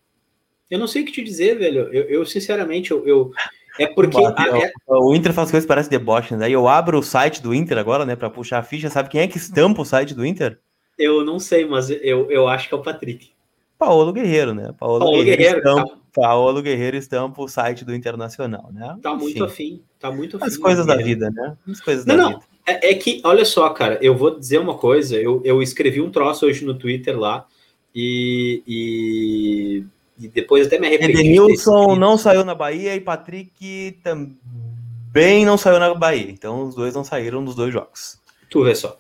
eu não sei o que te dizer, velho. Eu, eu sinceramente, eu, eu, É porque. A, é... O Inter faz coisas que parecem deboche, né? Eu abro o site do Inter agora, né, para puxar a ficha. Sabe quem é que estampa o site do Inter? Eu não sei, mas eu, eu acho que é o Patrick. Paulo Guerreiro, né? Paulo, Paulo Guerreiro, Guerreiro estampa, tá... Paulo Guerreiro estampa o site do Internacional, né? Tá muito Enfim. afim, tá muito afim. As coisas da vida, né? As coisas não, da não. vida. É, é, que, olha só, cara, eu vou dizer uma coisa. Eu, eu escrevi um troço hoje no Twitter lá e, e, e depois até me arrependi. Edenilson não saiu na Bahia e Patrick também não saiu na Bahia. Então os dois não saíram nos dois jogos. Tu vê só.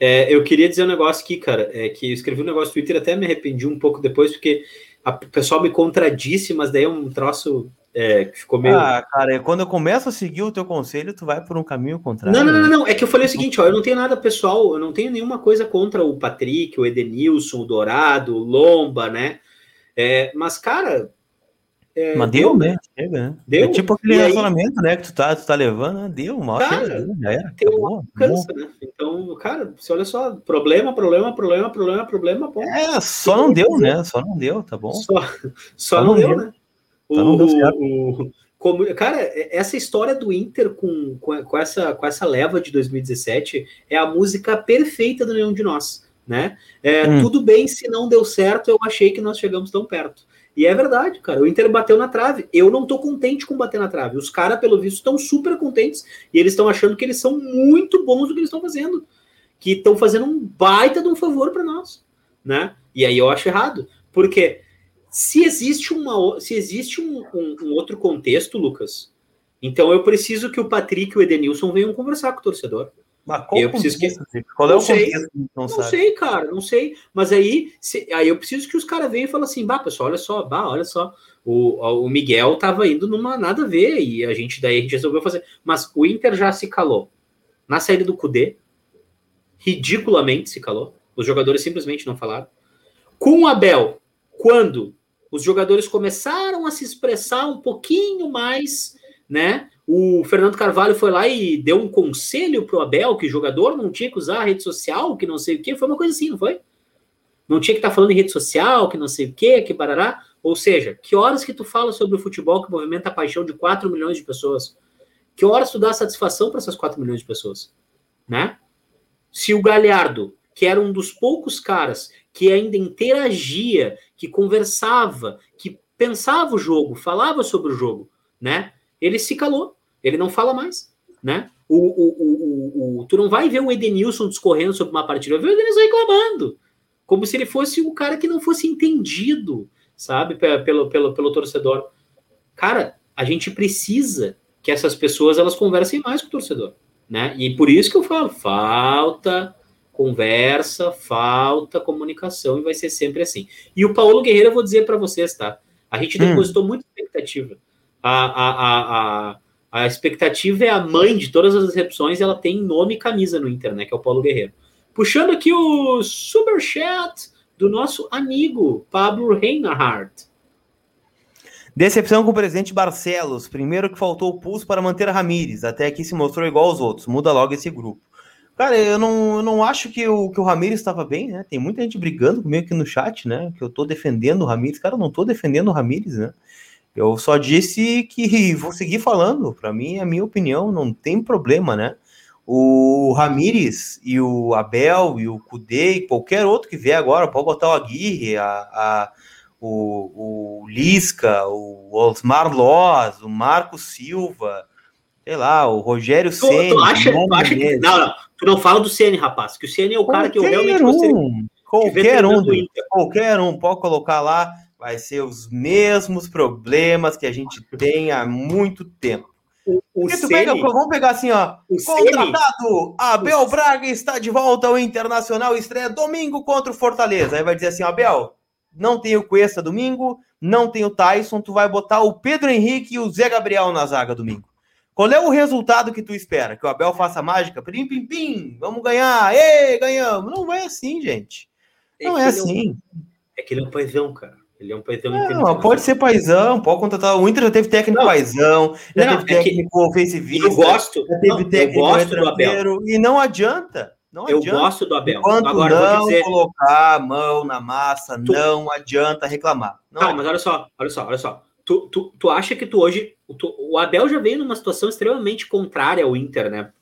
É, eu queria dizer um negócio aqui, cara, é que eu escrevi um negócio no Twitter, até me arrependi um pouco depois, porque o pessoal me contradisse, mas daí é um troço é, que ficou meio. Ah, cara, quando eu começo a seguir o teu conselho, tu vai por um caminho contrário. Não, não, não, não. É que eu falei o seguinte, ó, eu não tenho nada pessoal, eu não tenho nenhuma coisa contra o Patrick, o Edenilson, o Dourado, o Lomba, né? É, mas, cara, é, Mas deu, deu né? Chega, né? Deu. É tipo aquele relacionamento, né? Que tu tá, tu tá levando, né? deu, mal cara, chega, já era. Tem né? Então, cara, você olha só, problema, problema, problema, problema, problema, bom. É, só não deu, né? Só não deu, tá bom? Só, só, só não, não, deu, deu. né? O, não deu o, como, cara, essa história do Inter com, com, com, essa, com essa leva de 2017 é a música perfeita do Nenhum de Nós, né? É, hum. Tudo bem se não deu certo, eu achei que nós chegamos tão perto. E é verdade, cara. O Inter bateu na trave. Eu não tô contente com bater na trave. Os caras, pelo visto, estão super contentes e eles estão achando que eles são muito bons no que eles estão fazendo. Que estão fazendo um baita de um favor para nós, né? E aí eu acho errado. Porque se existe, uma, se existe um, um, um outro contexto, Lucas, então eu preciso que o Patrick e o Edenilson venham conversar com o torcedor. Mas qual eu preciso que... Qual é não o sei, Não, não sei, cara, não sei. Mas aí, se... aí eu preciso que os caras venham e falem assim, bah, pessoal, olha só, bah, olha só. O, o Miguel tava indo numa nada a ver, e a gente daí a gente resolveu fazer. Mas o Inter já se calou. Na saída do Cudê, ridiculamente se calou. Os jogadores simplesmente não falaram. Com o Abel, quando os jogadores começaram a se expressar um pouquinho mais, né? O Fernando Carvalho foi lá e deu um conselho pro Abel que jogador não tinha que usar a rede social, que não sei o que. Foi uma coisa assim, não foi? Não tinha que estar tá falando em rede social, que não sei o que, que barará. Ou seja, que horas que tu fala sobre o futebol que movimenta a paixão de 4 milhões de pessoas? Que horas tu dá satisfação para essas 4 milhões de pessoas? Né? Se o Galhardo, que era um dos poucos caras que ainda interagia, que conversava, que pensava o jogo, falava sobre o jogo, né? Ele se calou. Ele não fala mais, né? O, o, o, o, tu não vai ver o Edenilson discorrendo sobre uma partida, vai ver o Edenilson reclamando, como se ele fosse o cara que não fosse entendido, sabe, pelo, pelo, pelo torcedor. Cara, a gente precisa que essas pessoas elas conversem mais com o torcedor, né? E por isso que eu falo, falta conversa, falta comunicação e vai ser sempre assim. E o Paulo Guerreiro, eu vou dizer para vocês, tá? A gente hum. depositou hum. muita expectativa. A, a, a, a, expectativa é a mãe de todas as recepções, ela tem nome e camisa no Inter, né? Que é o Paulo Guerreiro. Puxando aqui o superchat do nosso amigo Pablo Reinhardt. Decepção com o presidente Barcelos. Primeiro que faltou o pulso para manter Ramires. Até aqui se mostrou igual aos outros. Muda logo esse grupo. Cara, eu não, eu não acho que o, que o Ramires estava bem, né? Tem muita gente brigando comigo aqui no chat, né? Que eu tô defendendo o Ramires. Cara, eu não tô defendendo o Ramires, né? Eu só disse que [LAUGHS] vou seguir falando. Para mim, a minha opinião, não tem problema, né? O Ramires e o Abel e o Cudê e qualquer outro que vier agora, pode botar o Aguirre, a, a, o, o Lisca, o Osmar Loz, o Marco Silva, sei lá, o Rogério Ceni. Tu, acha, tu acha que, não, não, tu não fala do Ceni, rapaz, que o Ceni é o cara que eu realmente um, Qualquer um, qualquer um pode colocar lá, vai ser os mesmos problemas que a gente tem há muito tempo. O, o Ceni, pega, vamos pegar assim, ó. Contratado, Abel o... Braga está de volta ao Internacional, estreia domingo contra o Fortaleza. Aí vai dizer assim, Abel, não tem o Cuesta domingo, não tem o Tyson, tu vai botar o Pedro Henrique e o Zé Gabriel na zaga domingo. Qual é o resultado que tu espera? Que o Abel faça mágica? Pim, pim, pim, vamos ganhar, ê, ganhamos. Não é assim, gente. Não é, é assim. É, que ele é um paizão, cara. Ele é um paizão Não, pode ser paizão, pode contratar. O Inter já teve técnico não, paizão, já não, teve é técnico ofensivista. Eu gosto, já teve não, técnico eu gosto do Abel. E não adianta. Não eu adianta. gosto do Abel. Enquanto Agora, não dizer... colocar a mão na massa, tu... não adianta reclamar. Não, não mas olha só, olha só, olha só. Tu, tu, tu acha que tu hoje. Tu, o Abel já veio numa situação extremamente contrária ao Inter, né?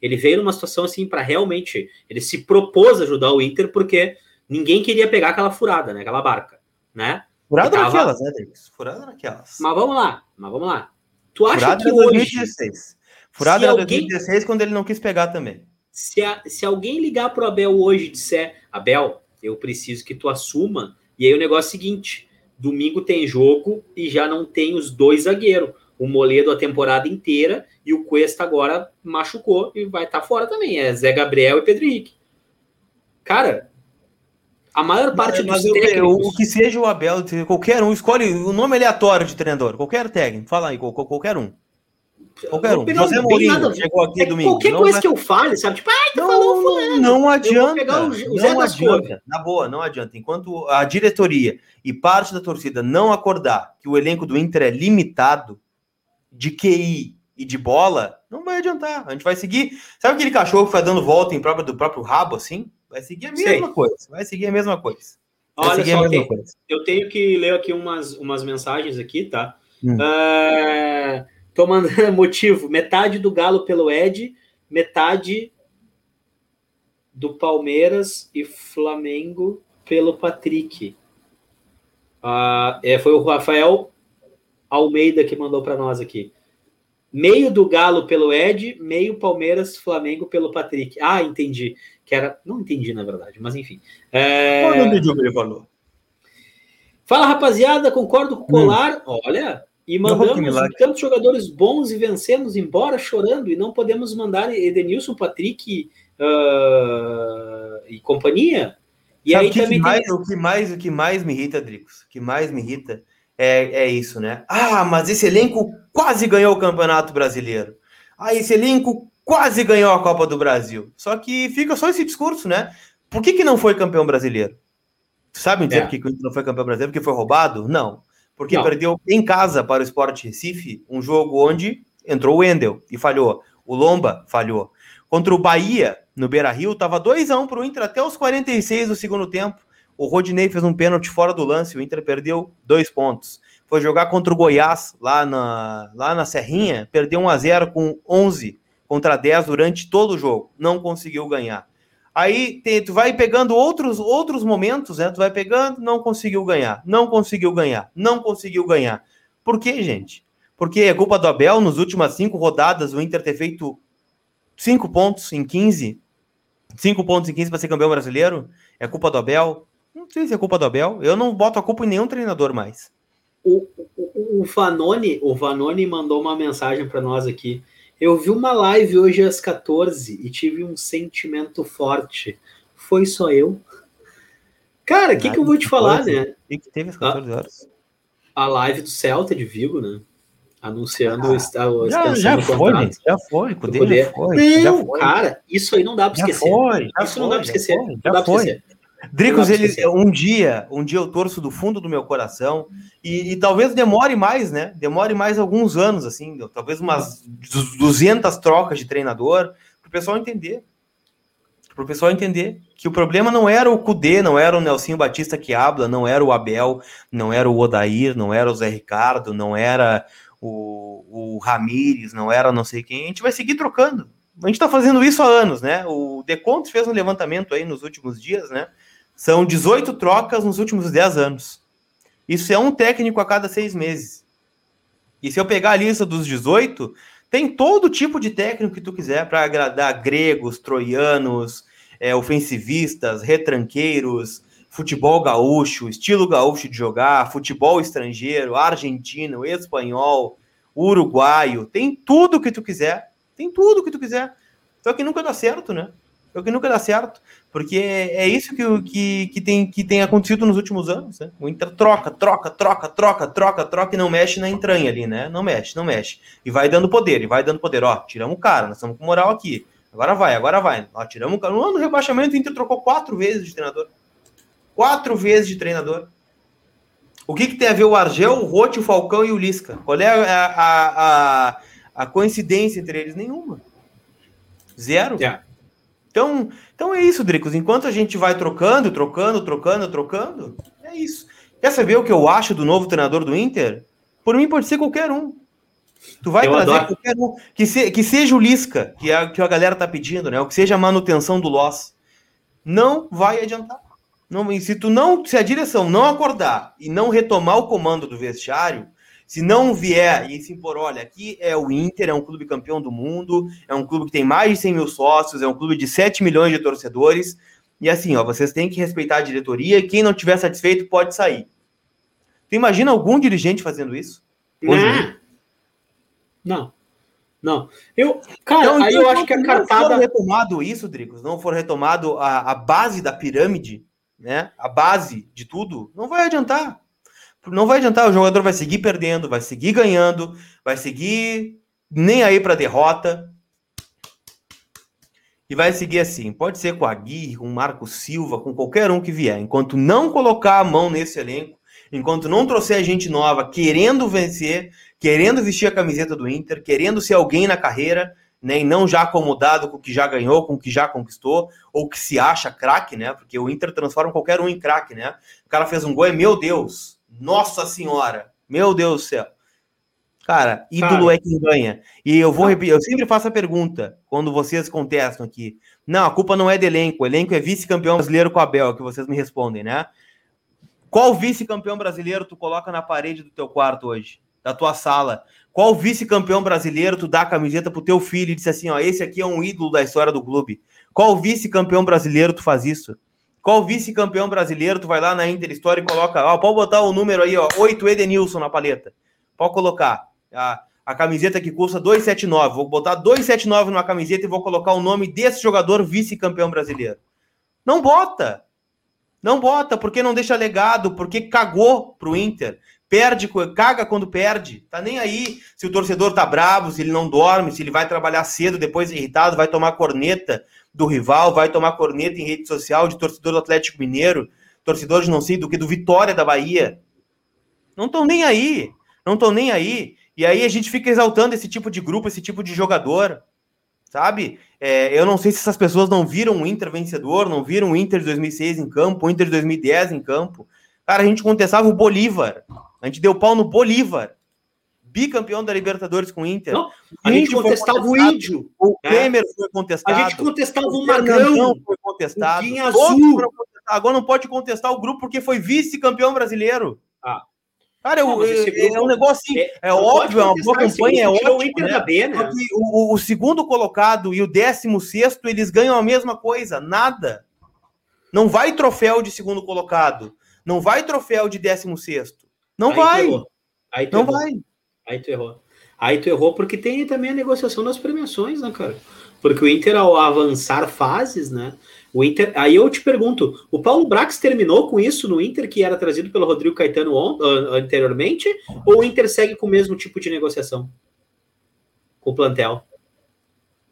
Ele veio numa situação assim para realmente. Ele se propôs ajudar o Inter porque ninguém queria pegar aquela furada, né? Aquela barca, né? Furada tava... naquelas, né, Davis? Furada naquelas. Mas vamos lá, mas vamos lá. Tu acha Furada que hoje... 2016. Furada era alguém... 2016 quando ele não quis pegar também. Se, a, se alguém ligar pro Abel hoje e disser, Abel, eu preciso que tu assuma, e aí o negócio é o seguinte, domingo tem jogo e já não tem os dois zagueiros. O Moledo a temporada inteira e o Cuesta agora machucou e vai estar tá fora também. É Zé Gabriel e Pedro Henrique. Cara, a maior parte mas, dos mas técnicos... O que seja o Abel, qualquer um, escolhe o nome aleatório de treinador, qualquer técnico, fala aí, qualquer um. Qualquer um. José Mourinho chegou aqui é domingo. Qualquer coisa vai... que eu fale, sabe? Tipo, ai, tá não, falando fulano. Não adianta. O, o não adianta. Na boa, não adianta. Enquanto a diretoria e parte da torcida não acordar que o elenco do Inter é limitado de QI e de bola, não vai adiantar. A gente vai seguir. Sabe aquele cachorro que vai dando volta em próprio, do próprio rabo, assim? Vai seguir a mesma Sei. coisa. Vai seguir a mesma coisa. Vai Olha só, tem, coisa. eu tenho que ler aqui umas, umas mensagens aqui, tá? Hum. Uh, tô mandando [LAUGHS] motivo: metade do Galo pelo Ed, metade do Palmeiras e Flamengo pelo Patrick. Uh, é, foi o Rafael Almeida que mandou para nós aqui. Meio do Galo pelo Ed, meio Palmeiras, Flamengo pelo Patrick. Ah, entendi. Que era. Não entendi, na verdade, mas enfim. É... Não entendi o que ele falou. Fala, rapaziada, concordo com o Colar. Hum. Olha, e mandamos tantos jogadores bons e vencemos embora chorando e não podemos mandar Edenilson, Patrick uh, e companhia. E Sabe aí que também que mais, tem... o que mais o que mais me irrita, Dricos, o que mais me irrita é, é isso, né? Ah, mas esse elenco quase ganhou o Campeonato Brasileiro. Ah, esse elenco quase ganhou a Copa do Brasil. Só que fica só esse discurso, né? Por que, que não foi campeão brasileiro? Sabe dizer é. por que, que não foi campeão brasileiro? Porque foi roubado? Não. Porque não. perdeu em casa para o Sport Recife um jogo onde entrou o Wendel e falhou. O Lomba falhou. Contra o Bahia, no Beira Rio, estava 2x1 para o Inter até os 46 do segundo tempo. O Rodinei fez um pênalti fora do lance, o Inter perdeu dois pontos. Foi jogar contra o Goiás, lá na, lá na Serrinha, perdeu 1 a 0 com 11 contra 10 durante todo o jogo. Não conseguiu ganhar. Aí tem, tu vai pegando outros, outros momentos, né? Tu vai pegando, não conseguiu ganhar, não conseguiu ganhar, não conseguiu ganhar. Por quê, gente? Porque é culpa do Abel, nos últimas cinco rodadas, o Inter ter feito cinco pontos em 15, cinco pontos em 15 para ser campeão brasileiro? É culpa do Abel? Não sei se é culpa do Abel. Eu não boto a culpa em nenhum treinador mais. O, o, o Vanoni, o Vanoni mandou uma mensagem para nós aqui. Eu vi uma live hoje às 14 e tive um sentimento forte. Foi só eu? Cara, o que, que eu vou te falar, né? O que teve às 14 horas? A, live do Celta de Vigo, né? Anunciando ah, o, já, já foi, já foi, poder, já foi. Não, já foi. cara, isso aí não dá para esquecer. Foi, isso foi, não dá para esquecer. Foi, já foi. Dricos, ele, um dia, um dia eu torço do fundo do meu coração e, e, talvez demore mais, né? Demore mais alguns anos, assim, talvez umas 200 trocas de treinador, para o pessoal entender. Para o pessoal entender que o problema não era o Cudê, não era o Nelsinho Batista que habla, não era o Abel, não era o Odair, não era o Zé Ricardo, não era o, o Ramires, não era não sei quem. A gente vai seguir trocando. A gente está fazendo isso há anos, né? O Decontos fez um levantamento aí nos últimos dias, né? São 18 trocas nos últimos 10 anos. Isso é um técnico a cada seis meses. E se eu pegar a lista dos 18, tem todo tipo de técnico que tu quiser para agradar gregos, troianos, é, ofensivistas, retranqueiros, futebol gaúcho, estilo gaúcho de jogar, futebol estrangeiro, argentino, espanhol, uruguaio, tem tudo que tu quiser, tem tudo que tu quiser. Só que nunca dá certo, né? Só que nunca dá certo, porque é isso que, que, que, tem, que tem acontecido nos últimos anos. Né? Inter troca, troca, troca, troca, troca, troca e não mexe na entranha ali, né? Não mexe, não mexe. E vai dando poder, e vai dando poder. Ó, tiramos o cara, nós estamos com moral aqui. Agora vai, agora vai. Ó, tiramos o cara. No ano do rebaixamento, o Inter trocou quatro vezes de treinador. Quatro vezes de treinador. O que, que tem a ver o Argel, o Rote, o Falcão e o Lisca? Qual é a, a, a, a coincidência entre eles? Nenhuma. Zero. Yeah. Então, então é isso, Dricos. Enquanto a gente vai trocando, trocando, trocando, trocando, é isso. Quer saber o que eu acho do novo treinador do Inter? Por mim, pode ser qualquer um. Tu vai eu trazer adoro. qualquer um. Que, se, que seja o Lisca, que é que a galera tá pedindo, né? Ou que seja a manutenção do Loss. Não vai adiantar. Não, se tu não, se a direção não acordar e não retomar o comando do vestiário, se não vier e se impor, olha, aqui é o Inter, é um clube campeão do mundo, é um clube que tem mais de 100 mil sócios, é um clube de 7 milhões de torcedores, e assim, ó, vocês têm que respeitar a diretoria, e quem não tiver satisfeito pode sair. Tu imagina algum dirigente fazendo isso? Não. Não. Não. Eu, cara, então, aí eu acho que a cartada. Se for retomado isso, Dricos, não for retomado a, a base da pirâmide, né? A base de tudo, não vai adiantar. Não vai adiantar, o jogador vai seguir perdendo, vai seguir ganhando, vai seguir nem aí para derrota. E vai seguir assim. Pode ser com a Gui, com o Marco Silva, com qualquer um que vier. Enquanto não colocar a mão nesse elenco, enquanto não trouxer gente nova querendo vencer, querendo vestir a camiseta do Inter, querendo ser alguém na carreira, né, e não já acomodado com o que já ganhou, com o que já conquistou, ou que se acha craque, né? Porque o Inter transforma qualquer um em craque, né? O cara fez um gol, é meu Deus, nossa senhora, meu Deus do céu. Cara, ídolo cara, é quem ganha. E eu vou repetir, eu sempre faço a pergunta quando vocês contestam aqui. Não, a culpa não é do elenco, o elenco é vice-campeão brasileiro com a Bel, que vocês me respondem, né? Qual vice-campeão brasileiro tu coloca na parede do teu quarto hoje? Da tua sala? Qual vice-campeão brasileiro tu dá a camiseta pro teu filho e diz assim, ó, esse aqui é um ídolo da história do clube? Qual vice-campeão brasileiro tu faz isso? Qual vice-campeão brasileiro tu vai lá na Inter História e coloca, ó, pode botar o número aí, ó, 8 Edenilson na paleta. Pode colocar. A, a camiseta que custa 279. Vou botar 279 numa camiseta e vou colocar o nome desse jogador vice-campeão brasileiro. Não bota. Não bota, porque não deixa legado, porque cagou pro Inter. Perde, caga quando perde. Tá nem aí se o torcedor tá bravo, se ele não dorme, se ele vai trabalhar cedo, depois irritado, vai tomar corneta do rival, vai tomar corneta em rede social de torcedor do Atlético Mineiro, torcedor de não sei do que, do Vitória da Bahia. Não estão nem aí. Não estão nem aí. E aí a gente fica exaltando esse tipo de grupo, esse tipo de jogador. Sabe? É, eu não sei se essas pessoas não viram o Inter vencedor, não viram o Inter de 2006 em campo, o Inter de 2010 em campo. Cara, a gente contestava o Bolívar. A gente deu pau no Bolívar. Bicampeão da Libertadores com o Inter. Não, a, gente contestava o Índio. O Temer né? foi contestado. A gente contestava o, o Magrão. foi contestado. O Azul. Agora não pode contestar o grupo porque foi vice-campeão brasileiro. Ah. Cara, não, é, grupo, é, um negócio assim, é, é óbvio, é uma boa campanha, é ótimo. O, Inter né? B, né? O, o, segundo colocado e o décimo sexto, eles ganham a mesma coisa, nada. Não vai troféu de segundo colocado, não vai troféu de décimo sexto. Não aí vai. Aí não vai. Aí tu errou. Aí tu errou porque tem também a negociação das premiações, né, cara? Porque o Inter, ao avançar fases, né? O Inter. Aí eu te pergunto: o Paulo Brax terminou com isso no Inter, que era trazido pelo Rodrigo Caetano uh, anteriormente? Ou o Inter segue com o mesmo tipo de negociação? Com o plantel?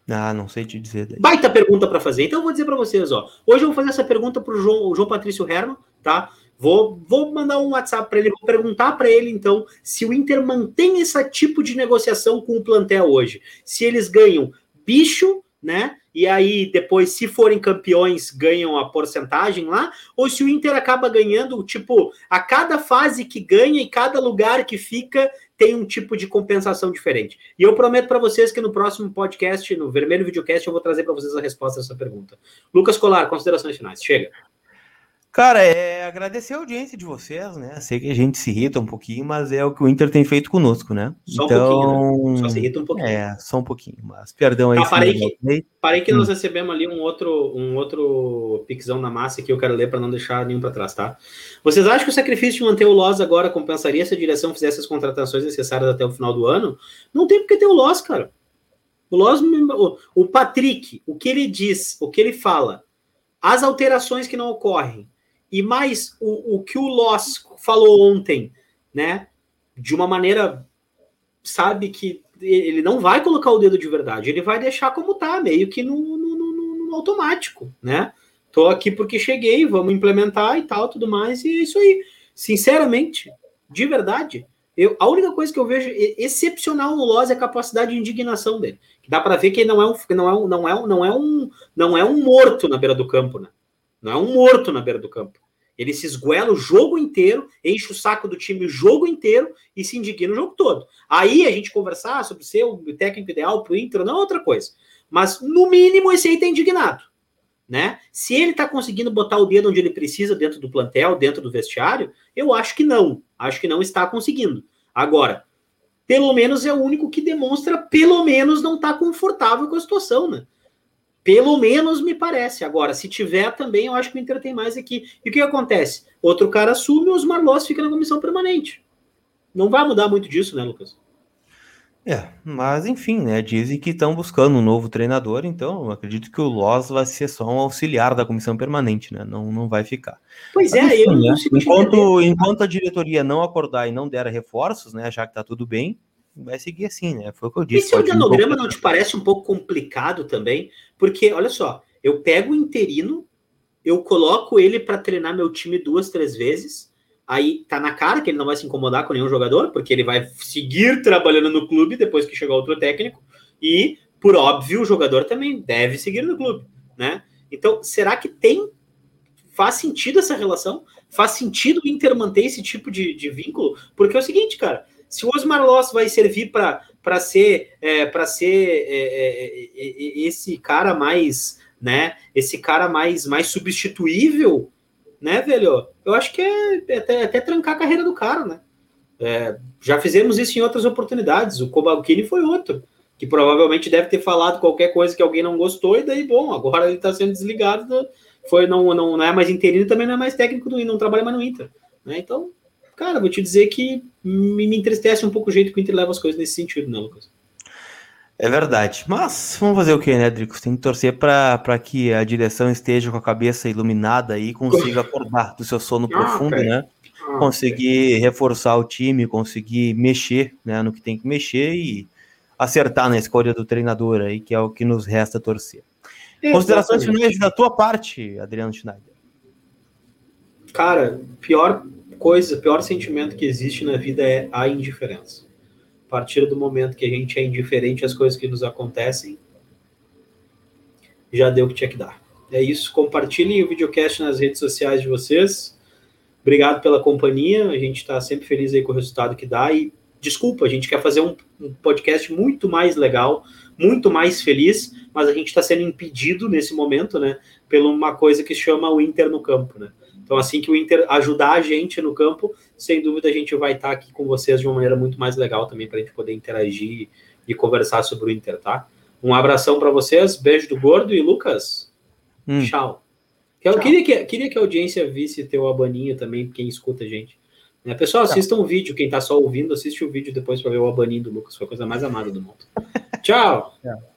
Ah, não sei te dizer. Daí. Baita pergunta para fazer. Então eu vou dizer para vocês, ó. Hoje eu vou fazer essa pergunta para o João, João Patrício Herman, tá? Vou, vou mandar um WhatsApp para ele, vou perguntar para ele então se o Inter mantém esse tipo de negociação com o plantel hoje. Se eles ganham bicho, né? E aí depois, se forem campeões, ganham a porcentagem lá, ou se o Inter acaba ganhando, tipo, a cada fase que ganha e cada lugar que fica tem um tipo de compensação diferente. E eu prometo para vocês que no próximo podcast, no Vermelho Videocast, eu vou trazer para vocês a resposta dessa pergunta. Lucas Colar, considerações finais. Chega. Cara, é agradecer a audiência de vocês, né? Sei que a gente se irrita um pouquinho, mas é o que o Inter tem feito conosco, né? Só então, um pouquinho, né? Só se irrita um pouquinho. É, só um pouquinho, mas perdão aí. Ah, parei, que, parei que hum. nós recebemos ali um outro, um outro pixão na massa que eu quero ler para não deixar nenhum para trás, tá? Vocês acham que o sacrifício de manter o Loss agora compensaria se a direção fizesse as contratações necessárias até o final do ano? Não tem porque ter o Loss, cara. O Loss, o, o Patrick, o que ele diz, o que ele fala, as alterações que não ocorrem, e mais o, o que o Loss falou ontem, né? De uma maneira, sabe, que ele não vai colocar o dedo de verdade, ele vai deixar como tá, meio que no, no, no, no automático, né? Tô aqui porque cheguei, vamos implementar e tal, tudo mais, e é isso aí. Sinceramente, de verdade, eu, a única coisa que eu vejo excepcional no Loz é a capacidade de indignação dele. Dá para ver que ele não é um, não é um, não é um, não é um, não é um morto na beira do campo, né? Não é um morto na beira do campo. Ele se esguela o jogo inteiro, enche o saco do time o jogo inteiro e se indigna o jogo todo. Aí a gente conversar sobre ser o técnico ideal para o Inter não é outra coisa. Mas, no mínimo, esse aí está indignado. Né? Se ele está conseguindo botar o dedo onde ele precisa dentro do plantel, dentro do vestiário, eu acho que não. Acho que não está conseguindo. Agora, pelo menos é o único que demonstra, pelo menos, não está confortável com a situação, né? Pelo menos me parece. Agora, se tiver também, eu acho que o Inter tem mais aqui. E o que acontece? Outro cara assume os Marlos fica na comissão permanente. Não vai mudar muito disso, né, Lucas? É, mas enfim, né? Dizem que estão buscando um novo treinador, então acredito que o Loz vai ser só um auxiliar da comissão permanente, né? Não, não vai ficar. Pois mas, é, enfim, eu né? enquanto, enquanto a diretoria não acordar e não der reforços, né? Já que tá tudo bem, vai seguir assim, né? Foi o que eu disse. Esse organograma um não te parece um pouco complicado também? Porque, olha só, eu pego o interino, eu coloco ele para treinar meu time duas, três vezes. Aí tá na cara que ele não vai se incomodar com nenhum jogador, porque ele vai seguir trabalhando no clube depois que chegar outro técnico. E, por óbvio, o jogador também deve seguir no clube, né? Então, será que tem faz sentido essa relação? Faz sentido o Inter manter esse tipo de, de vínculo? Porque é o seguinte, cara, se o Osmar Loss vai servir para ser é, para ser é, é, é, esse cara mais, né? Esse cara mais mais substituível, né, velho? Eu acho que é, é até, até trancar a carreira do cara, né? É, já fizemos isso em outras oportunidades. O Kobalkini foi outro, que provavelmente deve ter falado qualquer coisa que alguém não gostou, e daí, bom, agora ele está sendo desligado. Do, foi, não, não, não é mais interino, também não é mais técnico do não trabalha mais no Inter. Né? Então, cara, vou te dizer que me, me entristece um pouco o jeito que o Inter leva as coisas nesse sentido, né, Lucas? É verdade. Mas vamos fazer o que, né, Drico? Tem que torcer para que a direção esteja com a cabeça iluminada e consiga acordar do seu sono [LAUGHS] ah, profundo, né? Ah, conseguir reforçar o time, conseguir mexer né, no que tem que mexer e acertar na escolha do treinador aí, que é o que nos resta torcer. Considerações finais da tua parte, Adriano Schneider. Cara, pior coisa, pior sentimento que existe na vida é a indiferença. A partir do momento que a gente é indiferente às coisas que nos acontecem, já deu o que tinha que dar. É isso. Compartilhem o videocast nas redes sociais de vocês. Obrigado pela companhia. A gente está sempre feliz aí com o resultado que dá. E desculpa, a gente quer fazer um, um podcast muito mais legal, muito mais feliz, mas a gente está sendo impedido nesse momento, né? Por uma coisa que chama o Inter no campo, né? Então, assim que o Inter ajudar a gente no campo, sem dúvida a gente vai estar aqui com vocês de uma maneira muito mais legal também para a gente poder interagir e conversar sobre o Inter, tá? Um abração para vocês, beijo do gordo e Lucas. Hum. Tchau. Eu queria que, queria que a audiência visse teu abaninho também, quem escuta a gente. Né? Pessoal, assistam o vídeo. Quem está só ouvindo, assiste o vídeo depois para ver o abaninho do Lucas. Foi a coisa mais amada do mundo. [LAUGHS] Tchau. Tchau.